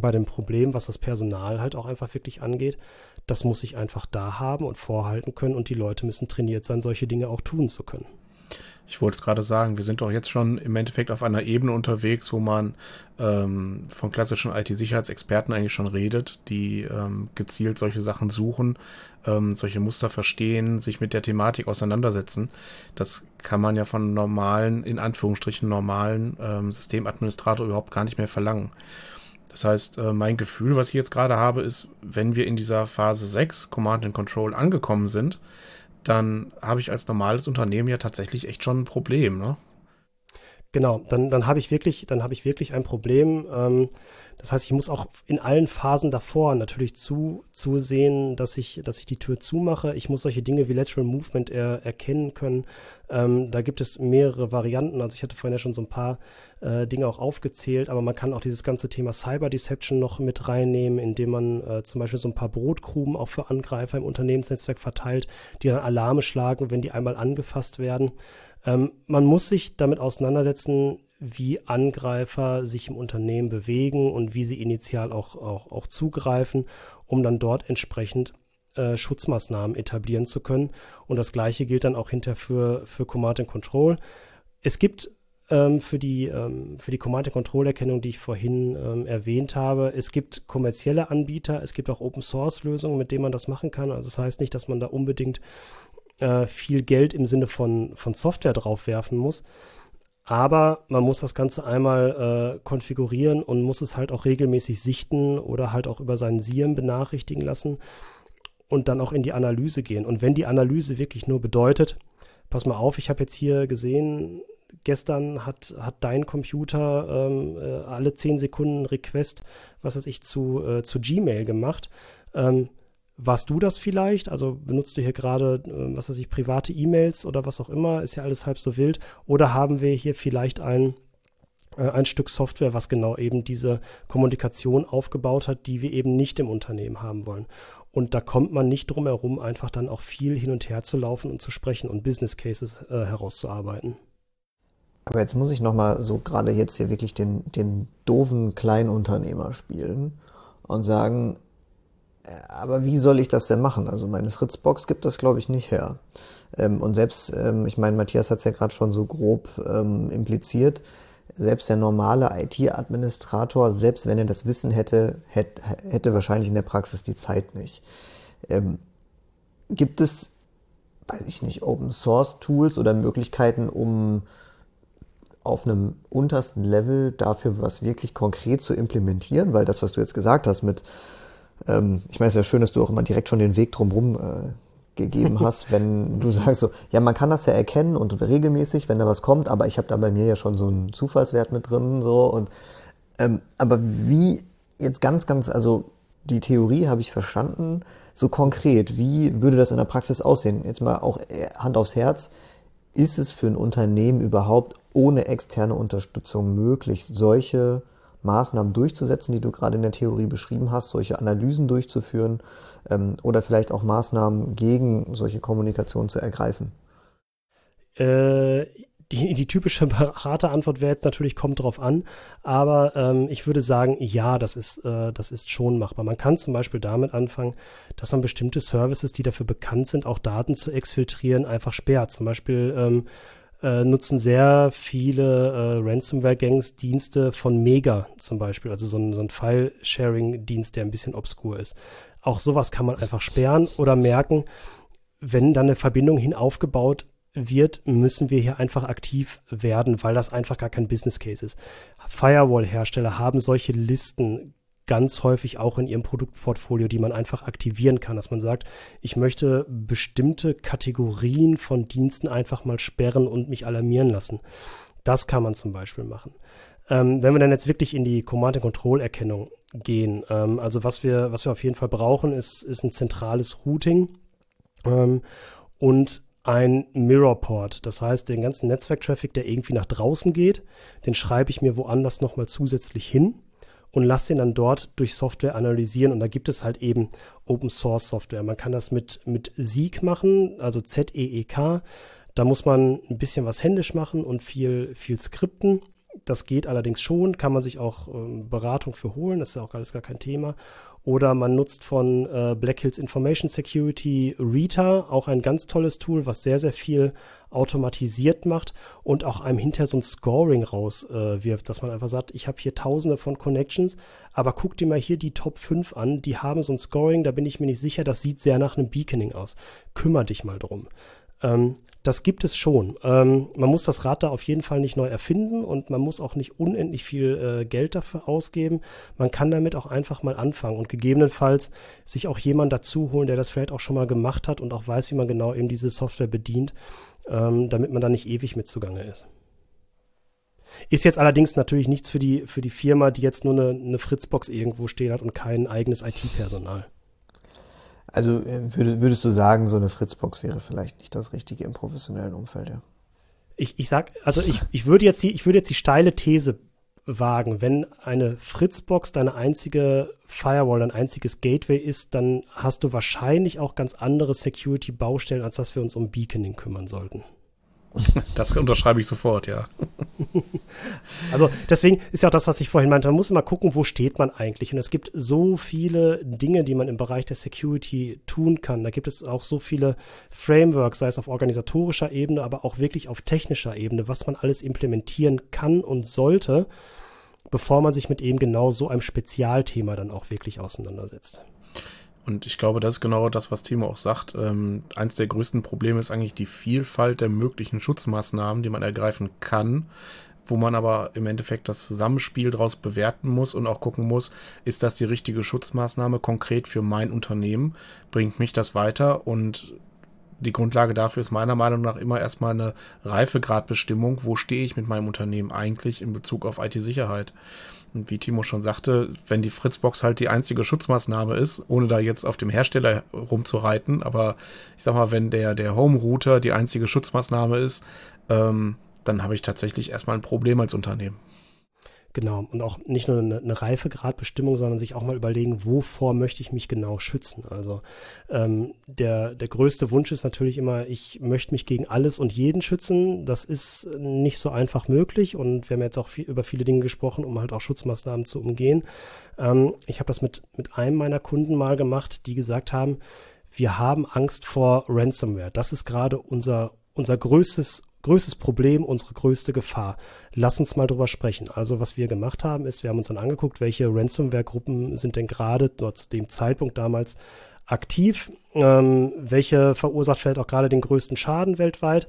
bei dem Problem, was das Personal halt auch einfach wirklich angeht. Das muss ich einfach da haben und vorhalten können und die Leute müssen trainiert sein, solche Dinge auch tun zu können. Ich wollte es gerade sagen, wir sind doch jetzt schon im Endeffekt auf einer Ebene unterwegs, wo man ähm, von klassischen IT-Sicherheitsexperten eigentlich schon redet, die ähm, gezielt solche Sachen suchen, ähm, solche Muster verstehen, sich mit der Thematik auseinandersetzen. Das kann man ja von normalen, in Anführungsstrichen normalen ähm, Systemadministrator überhaupt gar nicht mehr verlangen. Das heißt, äh, mein Gefühl, was ich jetzt gerade habe, ist, wenn wir in dieser Phase 6 Command and Control angekommen sind, dann habe ich als normales Unternehmen ja tatsächlich echt schon ein Problem, ne? Genau, dann, dann habe ich wirklich, dann habe ich wirklich ein Problem. Ähm, das heißt, ich muss auch in allen Phasen davor natürlich zu, zusehen, dass ich, dass ich die Tür zumache. Ich muss solche Dinge wie Lateral Movement er, erkennen können. Ähm, da gibt es mehrere Varianten. Also ich hatte vorhin ja schon so ein paar äh, Dinge auch aufgezählt, aber man kann auch dieses ganze Thema Cyber Deception noch mit reinnehmen, indem man äh, zum Beispiel so ein paar Brotkrumen auch für Angreifer im Unternehmensnetzwerk verteilt, die dann Alarme schlagen, wenn die einmal angefasst werden. Ähm, man muss sich damit auseinandersetzen, wie Angreifer sich im Unternehmen bewegen und wie sie initial auch, auch, auch zugreifen, um dann dort entsprechend äh, Schutzmaßnahmen etablieren zu können. Und das gleiche gilt dann auch hinter für, für Command and Control. Es gibt ähm, für die, ähm, für die Command and Control Erkennung, die ich vorhin ähm, erwähnt habe, es gibt kommerzielle Anbieter, es gibt auch Open Source Lösungen, mit denen man das machen kann. Also das heißt nicht, dass man da unbedingt äh, viel Geld im Sinne von, von Software draufwerfen muss. Aber man muss das Ganze einmal äh, konfigurieren und muss es halt auch regelmäßig sichten oder halt auch über seinen SIEM benachrichtigen lassen und dann auch in die Analyse gehen. Und wenn die Analyse wirklich nur bedeutet, pass mal auf, ich habe jetzt hier gesehen, gestern hat, hat dein Computer ähm, äh, alle zehn Sekunden Request, was weiß ich, zu, äh, zu Gmail gemacht. Ähm, warst du das vielleicht? Also benutzt du hier gerade, äh, was weiß ich, private E-Mails oder was auch immer? Ist ja alles halb so wild. Oder haben wir hier vielleicht ein, äh, ein Stück Software, was genau eben diese Kommunikation aufgebaut hat, die wir eben nicht im Unternehmen haben wollen? Und da kommt man nicht drum herum, einfach dann auch viel hin und her zu laufen und zu sprechen und Business Cases äh, herauszuarbeiten. Aber jetzt muss ich nochmal so gerade jetzt hier wirklich den, den doofen Kleinunternehmer spielen und sagen, aber wie soll ich das denn machen? Also meine Fritzbox gibt das, glaube ich, nicht her. Ähm, und selbst, ähm, ich meine, Matthias hat es ja gerade schon so grob ähm, impliziert, selbst der normale IT-Administrator, selbst wenn er das Wissen hätte, hätte, hätte wahrscheinlich in der Praxis die Zeit nicht. Ähm, gibt es, weiß ich nicht, Open-Source-Tools oder Möglichkeiten, um auf einem untersten Level dafür was wirklich konkret zu implementieren? Weil das, was du jetzt gesagt hast mit ähm, ich meine, es ist ja schön, dass du auch immer direkt schon den Weg drumherum äh, gegeben hast, wenn du sagst so, ja, man kann das ja erkennen und regelmäßig, wenn da was kommt, aber ich habe da bei mir ja schon so einen Zufallswert mit drin, so und ähm, aber wie jetzt ganz, ganz, also die Theorie habe ich verstanden, so konkret, wie würde das in der Praxis aussehen? Jetzt mal auch äh, Hand aufs Herz, ist es für ein Unternehmen überhaupt ohne externe Unterstützung möglich, solche Maßnahmen durchzusetzen, die du gerade in der Theorie beschrieben hast, solche Analysen durchzuführen ähm, oder vielleicht auch Maßnahmen gegen solche Kommunikation zu ergreifen? Äh, die, die typische Beraterantwort wäre jetzt natürlich, kommt drauf an, aber ähm, ich würde sagen, ja, das ist, äh, das ist schon machbar. Man kann zum Beispiel damit anfangen, dass man bestimmte Services, die dafür bekannt sind, auch Daten zu exfiltrieren, einfach sperrt. Zum Beispiel ähm, äh, nutzen sehr viele äh, Ransomware-Gangs Dienste von Mega zum Beispiel, also so ein, so ein File-Sharing-Dienst, der ein bisschen obskur ist. Auch sowas kann man einfach sperren oder merken, wenn dann eine Verbindung hin aufgebaut wird, müssen wir hier einfach aktiv werden, weil das einfach gar kein Business Case ist. Firewall-Hersteller haben solche Listen ganz häufig auch in ihrem Produktportfolio, die man einfach aktivieren kann, dass man sagt, ich möchte bestimmte Kategorien von Diensten einfach mal sperren und mich alarmieren lassen. Das kann man zum Beispiel machen. Ähm, wenn wir dann jetzt wirklich in die Command-and-Control-Erkennung gehen, ähm, also was wir, was wir auf jeden Fall brauchen, ist, ist ein zentrales Routing ähm, und ein Mirror-Port. Das heißt, den ganzen Netzwerk-Traffic, der irgendwie nach draußen geht, den schreibe ich mir woanders nochmal zusätzlich hin und lass den dann dort durch Software analysieren. Und da gibt es halt eben Open Source Software. Man kann das mit, mit Zeek machen, also Z-E-E-K. Da muss man ein bisschen was händisch machen und viel, viel skripten. Das geht allerdings schon, kann man sich auch ähm, Beratung für holen, das ist ja auch alles gar kein Thema. Oder man nutzt von äh, Black Hills Information Security Rita, auch ein ganz tolles Tool, was sehr, sehr viel automatisiert macht und auch einem hinterher so ein Scoring rauswirft, äh, dass man einfach sagt, ich habe hier tausende von Connections, aber guck dir mal hier die Top 5 an, die haben so ein Scoring, da bin ich mir nicht sicher, das sieht sehr nach einem Beaconing aus. Kümmer dich mal drum. Ähm, das gibt es schon. Ähm, man muss das Rad da auf jeden Fall nicht neu erfinden und man muss auch nicht unendlich viel äh, Geld dafür ausgeben. Man kann damit auch einfach mal anfangen und gegebenenfalls sich auch jemand dazu holen, der das vielleicht auch schon mal gemacht hat und auch weiß, wie man genau eben diese Software bedient, ähm, damit man da nicht ewig mit zugange ist. Ist jetzt allerdings natürlich nichts für die, für die Firma, die jetzt nur eine, eine Fritzbox irgendwo stehen hat und kein eigenes IT-Personal. Also äh, würdest du sagen, so eine Fritzbox wäre vielleicht nicht das Richtige im professionellen Umfeld, ja? Ich, ich sag, also ich, ich würde jetzt die, ich würde jetzt die steile These wagen, wenn eine Fritzbox deine einzige Firewall, dein einziges Gateway ist, dann hast du wahrscheinlich auch ganz andere Security-Baustellen, als dass wir uns um Beaconing kümmern sollten. Das unterschreibe ich sofort, ja. Also deswegen ist ja auch das, was ich vorhin meinte, man muss immer gucken, wo steht man eigentlich. Und es gibt so viele Dinge, die man im Bereich der Security tun kann. Da gibt es auch so viele Frameworks, sei es auf organisatorischer Ebene, aber auch wirklich auf technischer Ebene, was man alles implementieren kann und sollte, bevor man sich mit eben genau so einem Spezialthema dann auch wirklich auseinandersetzt. Und ich glaube, das ist genau das, was Timo auch sagt. Ähm, eins der größten Probleme ist eigentlich die Vielfalt der möglichen Schutzmaßnahmen, die man ergreifen kann, wo man aber im Endeffekt das Zusammenspiel daraus bewerten muss und auch gucken muss, ist das die richtige Schutzmaßnahme konkret für mein Unternehmen? Bringt mich das weiter? Und die Grundlage dafür ist meiner Meinung nach immer erstmal eine Reifegradbestimmung. Wo stehe ich mit meinem Unternehmen eigentlich in Bezug auf IT-Sicherheit? Und wie Timo schon sagte, wenn die Fritzbox halt die einzige Schutzmaßnahme ist, ohne da jetzt auf dem Hersteller rumzureiten, aber ich sag mal, wenn der, der Home-Router die einzige Schutzmaßnahme ist, ähm, dann habe ich tatsächlich erstmal ein Problem als Unternehmen. Genau, und auch nicht nur eine, eine Reifegradbestimmung, sondern sich auch mal überlegen, wovor möchte ich mich genau schützen. Also ähm, der, der größte Wunsch ist natürlich immer, ich möchte mich gegen alles und jeden schützen. Das ist nicht so einfach möglich und wir haben jetzt auch viel, über viele Dinge gesprochen, um halt auch Schutzmaßnahmen zu umgehen. Ähm, ich habe das mit, mit einem meiner Kunden mal gemacht, die gesagt haben, wir haben Angst vor Ransomware. Das ist gerade unser, unser größtes größtes Problem, unsere größte Gefahr. Lass uns mal drüber sprechen. Also was wir gemacht haben, ist, wir haben uns dann angeguckt, welche Ransomware-Gruppen sind denn gerade dort zu dem Zeitpunkt damals aktiv, ähm, welche verursacht vielleicht auch gerade den größten Schaden weltweit,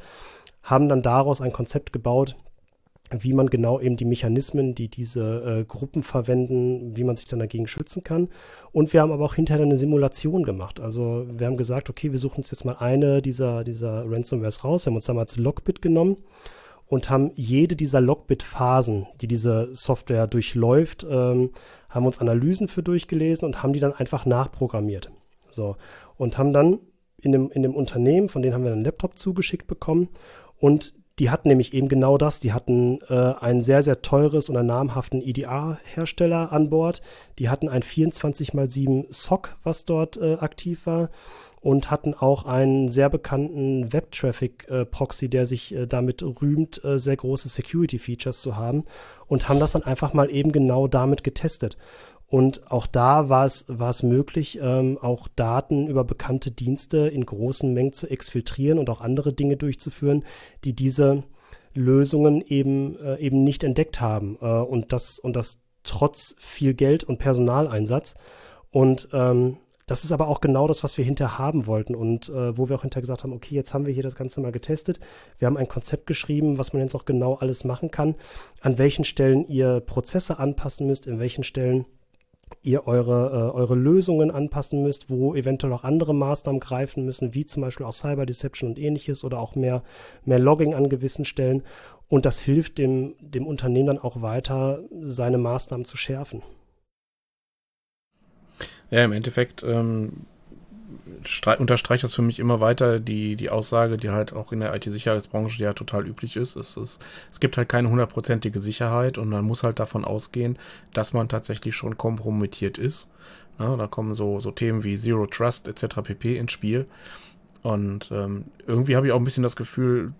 haben dann daraus ein Konzept gebaut, wie man genau eben die Mechanismen, die diese äh, Gruppen verwenden, wie man sich dann dagegen schützen kann. Und wir haben aber auch hinterher eine Simulation gemacht. Also wir haben gesagt, okay, wir suchen uns jetzt mal eine dieser, dieser Ransomwares raus. Wir haben uns damals Lockbit genommen und haben jede dieser Lockbit-Phasen, die diese Software durchläuft, ähm, haben uns Analysen für durchgelesen und haben die dann einfach nachprogrammiert. So. Und haben dann in dem, in dem Unternehmen, von denen haben wir einen Laptop zugeschickt bekommen und die hatten nämlich eben genau das. Die hatten äh, ein sehr, sehr teures und einen namhaften EDA-Hersteller an Bord. Die hatten ein 24x7 SOC, was dort äh, aktiv war. Und hatten auch einen sehr bekannten Web-Traffic-Proxy, der sich äh, damit rühmt, äh, sehr große Security-Features zu haben. Und haben das dann einfach mal eben genau damit getestet. Und auch da war es, war es möglich, ähm, auch Daten über bekannte Dienste in großen Mengen zu exfiltrieren und auch andere Dinge durchzuführen, die diese Lösungen eben, äh, eben nicht entdeckt haben. Äh, und, das, und das trotz viel Geld und Personaleinsatz. Und ähm, das ist aber auch genau das, was wir hinter haben wollten und äh, wo wir auch hinter gesagt haben, okay, jetzt haben wir hier das Ganze mal getestet. Wir haben ein Konzept geschrieben, was man jetzt auch genau alles machen kann, an welchen Stellen ihr Prozesse anpassen müsst, in welchen Stellen ihr eure, äh, eure Lösungen anpassen müsst, wo eventuell auch andere Maßnahmen greifen müssen, wie zum Beispiel auch Cyber Deception und ähnliches oder auch mehr, mehr Logging an gewissen Stellen. Und das hilft dem, dem Unternehmen dann auch weiter, seine Maßnahmen zu schärfen. Ja, im Endeffekt ähm, unterstreicht das für mich immer weiter die, die Aussage, die halt auch in der IT-Sicherheitsbranche ja total üblich ist. Es, ist. es gibt halt keine hundertprozentige Sicherheit und man muss halt davon ausgehen, dass man tatsächlich schon kompromittiert ist. Ja, da kommen so, so Themen wie Zero Trust etc. pp. ins Spiel. Und ähm, irgendwie habe ich auch ein bisschen das Gefühl,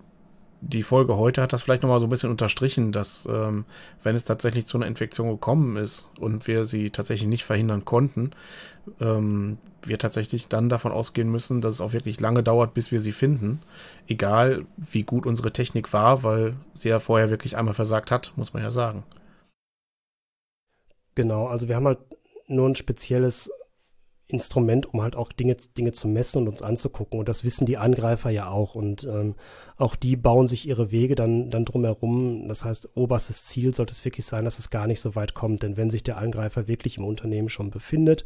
die Folge heute hat das vielleicht nochmal so ein bisschen unterstrichen, dass ähm, wenn es tatsächlich zu einer Infektion gekommen ist und wir sie tatsächlich nicht verhindern konnten, ähm, wir tatsächlich dann davon ausgehen müssen, dass es auch wirklich lange dauert, bis wir sie finden. Egal, wie gut unsere Technik war, weil sie ja vorher wirklich einmal versagt hat, muss man ja sagen. Genau, also wir haben halt nur ein spezielles Instrument, um halt auch Dinge, Dinge zu messen und uns anzugucken. Und das wissen die Angreifer ja auch. Und ähm, auch die bauen sich ihre Wege dann, dann drumherum. Das heißt, oberstes Ziel sollte es wirklich sein, dass es gar nicht so weit kommt. Denn wenn sich der Angreifer wirklich im Unternehmen schon befindet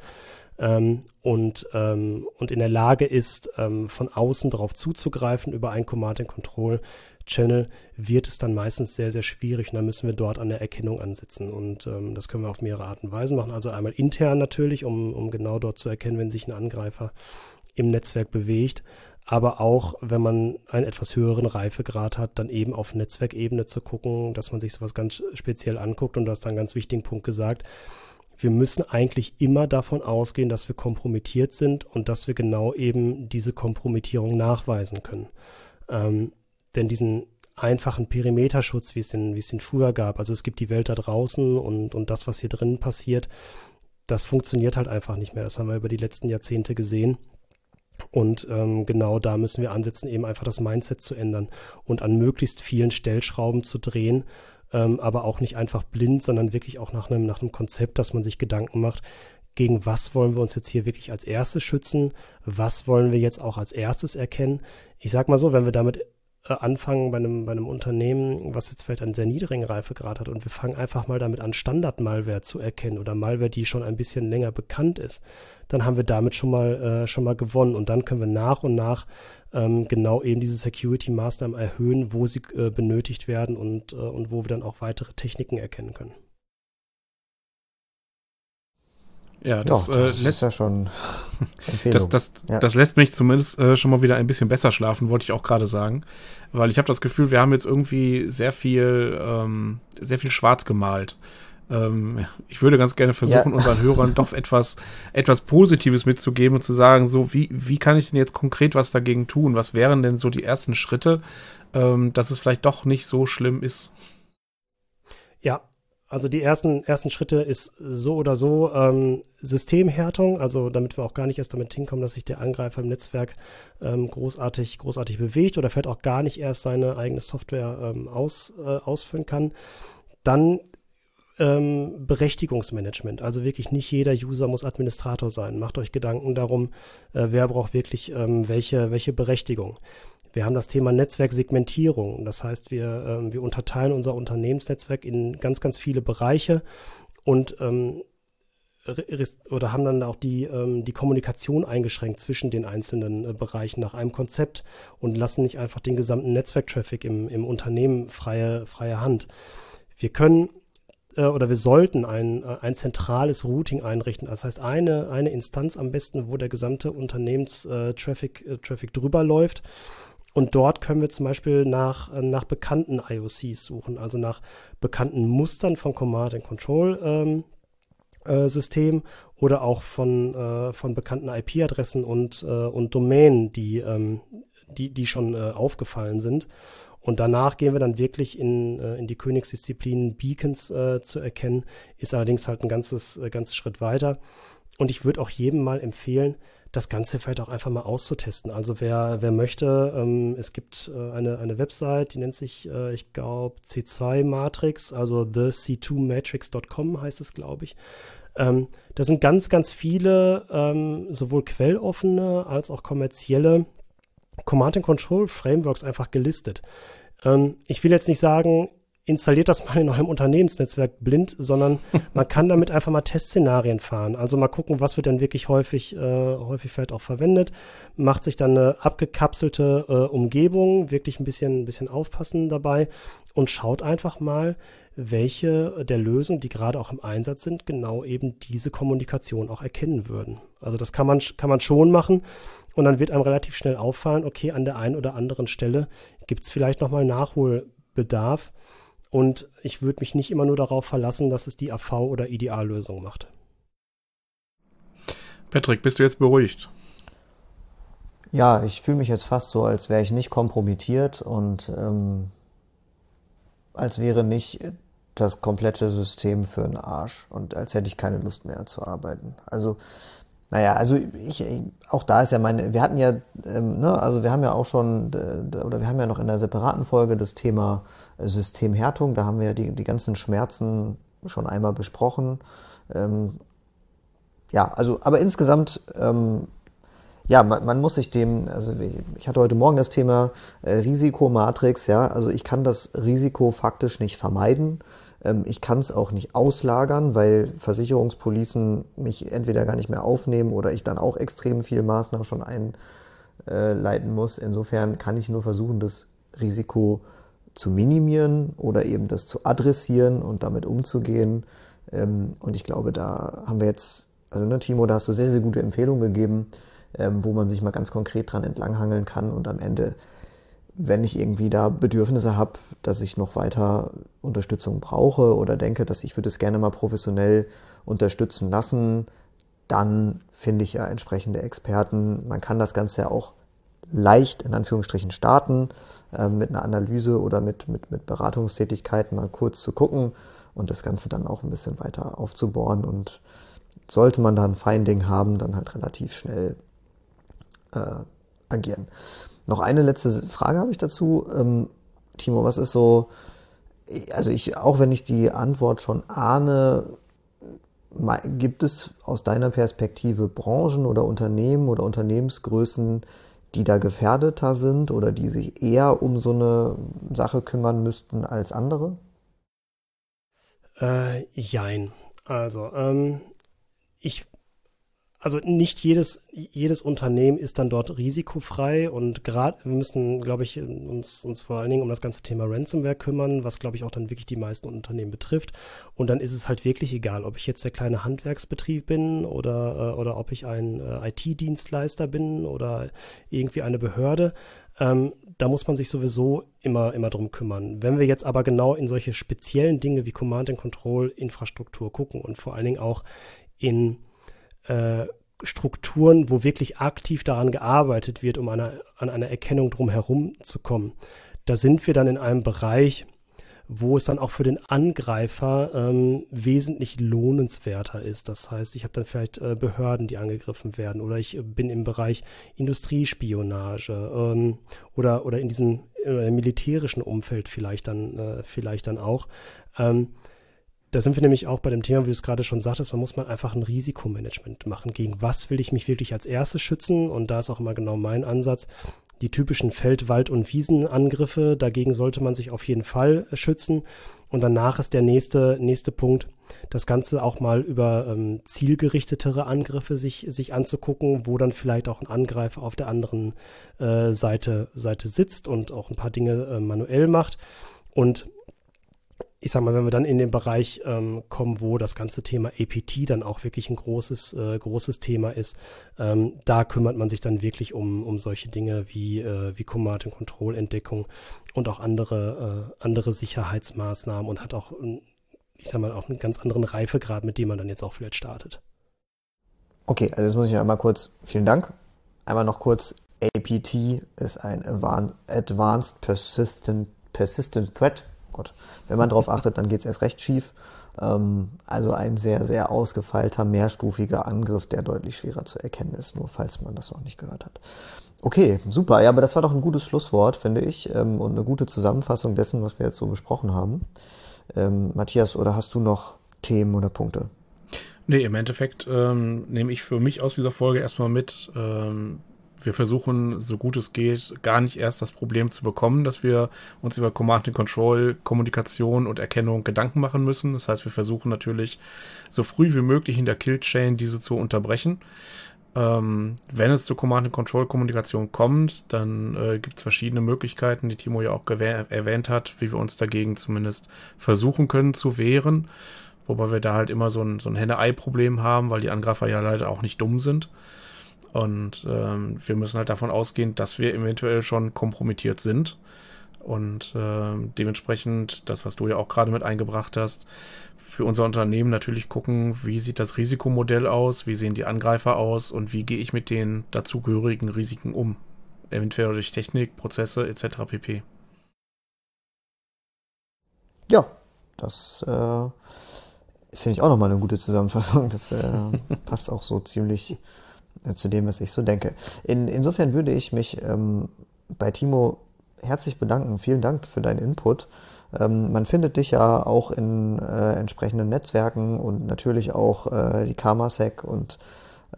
ähm, und, ähm, und in der Lage ist, ähm, von außen darauf zuzugreifen über ein Command and Control, Channel wird es dann meistens sehr, sehr schwierig und dann müssen wir dort an der Erkennung ansetzen. Und ähm, das können wir auf mehrere Arten und Weisen machen. Also einmal intern natürlich, um, um genau dort zu erkennen, wenn sich ein Angreifer im Netzwerk bewegt. Aber auch, wenn man einen etwas höheren Reifegrad hat, dann eben auf Netzwerkebene zu gucken, dass man sich sowas ganz speziell anguckt. Und du hast dann einen ganz wichtigen Punkt gesagt. Wir müssen eigentlich immer davon ausgehen, dass wir kompromittiert sind und dass wir genau eben diese Kompromittierung nachweisen können. Ähm, denn diesen einfachen Perimeterschutz, wie es den, wie es den früher gab, also es gibt die Welt da draußen und, und das, was hier drin passiert, das funktioniert halt einfach nicht mehr. Das haben wir über die letzten Jahrzehnte gesehen. Und ähm, genau da müssen wir ansetzen, eben einfach das Mindset zu ändern und an möglichst vielen Stellschrauben zu drehen, ähm, aber auch nicht einfach blind, sondern wirklich auch nach einem, nach einem Konzept, dass man sich Gedanken macht, gegen was wollen wir uns jetzt hier wirklich als erstes schützen, was wollen wir jetzt auch als erstes erkennen. Ich sag mal so, wenn wir damit anfangen bei einem, bei einem Unternehmen, was jetzt vielleicht einen sehr niedrigen Reifegrad hat und wir fangen einfach mal damit an, Standard-Malware zu erkennen oder Malware, die schon ein bisschen länger bekannt ist, dann haben wir damit schon mal, äh, schon mal gewonnen und dann können wir nach und nach ähm, genau eben diese Security-Maßnahmen erhöhen, wo sie äh, benötigt werden und, äh, und wo wir dann auch weitere Techniken erkennen können. Ja, das, Doch, das äh, lässt ja schon das, das, ja. das lässt mich zumindest äh, schon mal wieder ein bisschen besser schlafen, wollte ich auch gerade sagen. Weil ich habe das Gefühl, wir haben jetzt irgendwie sehr viel, ähm, sehr viel schwarz gemalt. Ähm, ich würde ganz gerne versuchen, ja. unseren Hörern doch etwas, etwas Positives mitzugeben und zu sagen, so, wie, wie kann ich denn jetzt konkret was dagegen tun? Was wären denn so die ersten Schritte, ähm, dass es vielleicht doch nicht so schlimm ist? Ja, also die ersten, ersten Schritte ist so oder so ähm, Systemhärtung, also damit wir auch gar nicht erst damit hinkommen, dass sich der Angreifer im Netzwerk ähm, großartig, großartig bewegt oder vielleicht auch gar nicht erst seine eigene Software ähm, aus, äh, ausführen kann. Dann ähm, Berechtigungsmanagement. Also wirklich nicht jeder User muss Administrator sein. Macht euch Gedanken darum, äh, wer braucht wirklich ähm, welche, welche Berechtigung. Wir haben das Thema Netzwerksegmentierung. Das heißt, wir, ähm, wir unterteilen unser Unternehmensnetzwerk in ganz, ganz viele Bereiche und ähm, oder haben dann auch die, ähm, die Kommunikation eingeschränkt zwischen den einzelnen äh, Bereichen nach einem Konzept und lassen nicht einfach den gesamten Netzwerktraffic im, im Unternehmen freie, freie Hand. Wir können äh, oder wir sollten ein, äh, ein zentrales Routing einrichten. Das heißt, eine, eine Instanz am besten, wo der gesamte Unternehmenstraffic äh, Traffic drüber läuft und dort können wir zum Beispiel nach, äh, nach bekannten IOCs suchen, also nach bekannten Mustern von Command and Control ähm, äh, System oder auch von, äh, von bekannten IP-Adressen und, äh, und Domänen, die, ähm, die, die schon äh, aufgefallen sind. Und danach gehen wir dann wirklich in, äh, in die Königsdisziplinen Beacons zu erkennen, ist allerdings halt ein ganzes, ganzes Schritt weiter. Und ich würde auch jedem mal empfehlen, das Ganze vielleicht auch einfach mal auszutesten. Also wer, wer möchte, ähm, es gibt äh, eine, eine Website, die nennt sich, äh, ich glaube, C2 Matrix, also thec2matrix.com heißt es, glaube ich. Ähm, da sind ganz, ganz viele ähm, sowohl quelloffene als auch kommerzielle Command-and-Control-Frameworks einfach gelistet. Ähm, ich will jetzt nicht sagen, installiert das mal in eurem Unternehmensnetzwerk blind, sondern man kann damit einfach mal Testszenarien fahren. Also mal gucken, was wird denn wirklich häufig, äh, häufig vielleicht auch verwendet. Macht sich dann eine abgekapselte äh, Umgebung, wirklich ein bisschen, ein bisschen aufpassen dabei und schaut einfach mal, welche der Lösungen, die gerade auch im Einsatz sind, genau eben diese Kommunikation auch erkennen würden. Also das kann man, kann man schon machen und dann wird einem relativ schnell auffallen, okay, an der einen oder anderen Stelle gibt es vielleicht nochmal Nachholbedarf. Und ich würde mich nicht immer nur darauf verlassen, dass es die AV- oder Ideallösung macht. Patrick, bist du jetzt beruhigt? Ja, ich fühle mich jetzt fast so, als wäre ich nicht kompromittiert und ähm, als wäre nicht das komplette System für einen Arsch und als hätte ich keine Lust mehr zu arbeiten. Also, naja, also ich, auch da ist ja meine, wir hatten ja, ähm, ne, also wir haben ja auch schon, oder wir haben ja noch in der separaten Folge das Thema Systemhärtung, da haben wir ja die, die ganzen Schmerzen schon einmal besprochen. Ähm, ja, also, aber insgesamt ähm, ja, man, man, muss sich dem, also ich hatte heute Morgen das Thema äh, Risikomatrix, ja, also ich kann das Risiko faktisch nicht vermeiden. Ähm, ich kann es auch nicht auslagern, weil Versicherungspolicen mich entweder gar nicht mehr aufnehmen oder ich dann auch extrem viel Maßnahmen schon einleiten muss. Insofern kann ich nur versuchen, das Risiko zu minimieren oder eben das zu adressieren und damit umzugehen. Ähm, und ich glaube, da haben wir jetzt, also ne, Timo, da hast du sehr, sehr gute Empfehlungen gegeben ähm, wo man sich mal ganz konkret dran entlanghangeln kann und am Ende, wenn ich irgendwie da Bedürfnisse habe, dass ich noch weiter Unterstützung brauche oder denke, dass ich würde es gerne mal professionell unterstützen lassen, dann finde ich ja entsprechende Experten. Man kann das Ganze ja auch leicht in Anführungsstrichen starten, äh, mit einer Analyse oder mit, mit, mit Beratungstätigkeiten mal kurz zu gucken und das Ganze dann auch ein bisschen weiter aufzubohren. Und sollte man da ein Finding haben, dann halt relativ schnell äh, agieren. Noch eine letzte Frage habe ich dazu. Ähm, Timo, was ist so, also ich, auch wenn ich die Antwort schon ahne, gibt es aus deiner Perspektive Branchen oder Unternehmen oder Unternehmensgrößen, die da gefährdeter sind oder die sich eher um so eine Sache kümmern müssten als andere? Äh, jein. Also, ähm, ich also nicht jedes, jedes Unternehmen ist dann dort risikofrei und gerade, wir müssen, glaube ich, uns, uns vor allen Dingen um das ganze Thema Ransomware kümmern, was, glaube ich, auch dann wirklich die meisten Unternehmen betrifft. Und dann ist es halt wirklich egal, ob ich jetzt der kleine Handwerksbetrieb bin oder, äh, oder ob ich ein äh, IT-Dienstleister bin oder irgendwie eine Behörde. Ähm, da muss man sich sowieso immer, immer drum kümmern. Wenn wir jetzt aber genau in solche speziellen Dinge wie Command and Control Infrastruktur gucken und vor allen Dingen auch in äh, Strukturen, wo wirklich aktiv daran gearbeitet wird, um eine, an einer Erkennung drumherum zu kommen. Da sind wir dann in einem Bereich, wo es dann auch für den Angreifer ähm, wesentlich lohnenswerter ist. Das heißt, ich habe dann vielleicht äh, Behörden, die angegriffen werden, oder ich bin im Bereich Industriespionage ähm, oder, oder in diesem äh, militärischen Umfeld vielleicht dann, äh, vielleicht dann auch. Ähm, da sind wir nämlich auch bei dem Thema, wie du es gerade schon sagtest, man muss mal einfach ein Risikomanagement machen. Gegen was will ich mich wirklich als erstes schützen? Und da ist auch immer genau mein Ansatz. Die typischen Feld-, Wald- und Wiesenangriffe, dagegen sollte man sich auf jeden Fall äh, schützen. Und danach ist der nächste, nächste Punkt, das Ganze auch mal über ähm, zielgerichtetere Angriffe sich, sich anzugucken, wo dann vielleicht auch ein Angreifer auf der anderen äh, Seite, Seite sitzt und auch ein paar Dinge äh, manuell macht. Und ich sag mal, wenn wir dann in den Bereich ähm, kommen, wo das ganze Thema APT dann auch wirklich ein großes, äh, großes Thema ist, ähm, da kümmert man sich dann wirklich um, um solche Dinge wie, äh, wie Command- und Control-Entdeckung und auch andere, äh, andere Sicherheitsmaßnahmen und hat auch, ich sag mal, auch einen ganz anderen Reifegrad, mit dem man dann jetzt auch vielleicht startet. Okay, also jetzt muss ich einmal kurz, vielen Dank. Einmal noch kurz, APT ist ein Advanced Persistent, Persistent Threat Gott, wenn man darauf achtet, dann geht es erst recht schief. Ähm, also ein sehr, sehr ausgefeilter, mehrstufiger Angriff, der deutlich schwerer zu erkennen ist, nur falls man das noch nicht gehört hat. Okay, super. Ja, aber das war doch ein gutes Schlusswort, finde ich, ähm, und eine gute Zusammenfassung dessen, was wir jetzt so besprochen haben. Ähm, Matthias, oder hast du noch Themen oder Punkte? Nee, im Endeffekt ähm, nehme ich für mich aus dieser Folge erstmal mit, ähm, wir versuchen, so gut es geht, gar nicht erst das Problem zu bekommen, dass wir uns über Command and Control, Kommunikation und Erkennung Gedanken machen müssen. Das heißt, wir versuchen natürlich, so früh wie möglich in der Kill-Chain diese zu unterbrechen. Ähm, wenn es zur Command and Control Kommunikation kommt, dann äh, gibt es verschiedene Möglichkeiten, die Timo ja auch erwähnt hat, wie wir uns dagegen zumindest versuchen können zu wehren. Wobei wir da halt immer so ein, so ein Henne-Ei-Problem haben, weil die Angreifer ja leider auch nicht dumm sind. Und ähm, wir müssen halt davon ausgehen, dass wir eventuell schon kompromittiert sind Und äh, dementsprechend, das, was du ja auch gerade mit eingebracht hast, für unser Unternehmen natürlich gucken, wie sieht das Risikomodell aus, wie sehen die Angreifer aus und wie gehe ich mit den dazugehörigen Risiken um. Eventuell durch Technik, Prozesse etc. pp. Ja, das äh, finde ich auch nochmal eine gute Zusammenfassung. Das äh, passt auch so ziemlich zu dem, was ich so denke. In, insofern würde ich mich ähm, bei Timo herzlich bedanken. Vielen Dank für deinen Input. Ähm, man findet dich ja auch in äh, entsprechenden Netzwerken und natürlich auch äh, die Karmasec und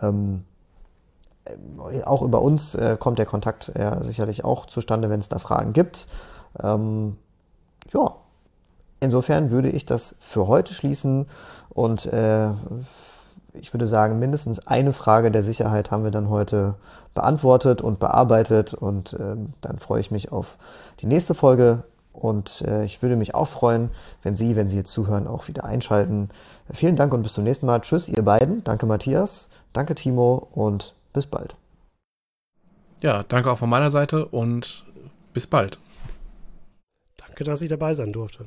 ähm, äh, auch über uns äh, kommt der Kontakt ja sicherlich auch zustande, wenn es da Fragen gibt. Ähm, ja, insofern würde ich das für heute schließen und äh, ich würde sagen, mindestens eine Frage der Sicherheit haben wir dann heute beantwortet und bearbeitet und äh, dann freue ich mich auf die nächste Folge und äh, ich würde mich auch freuen, wenn Sie, wenn Sie jetzt zuhören, auch wieder einschalten. Vielen Dank und bis zum nächsten Mal. Tschüss, ihr beiden. Danke, Matthias. Danke, Timo. Und bis bald. Ja, danke auch von meiner Seite und bis bald. Danke, dass ich dabei sein durfte.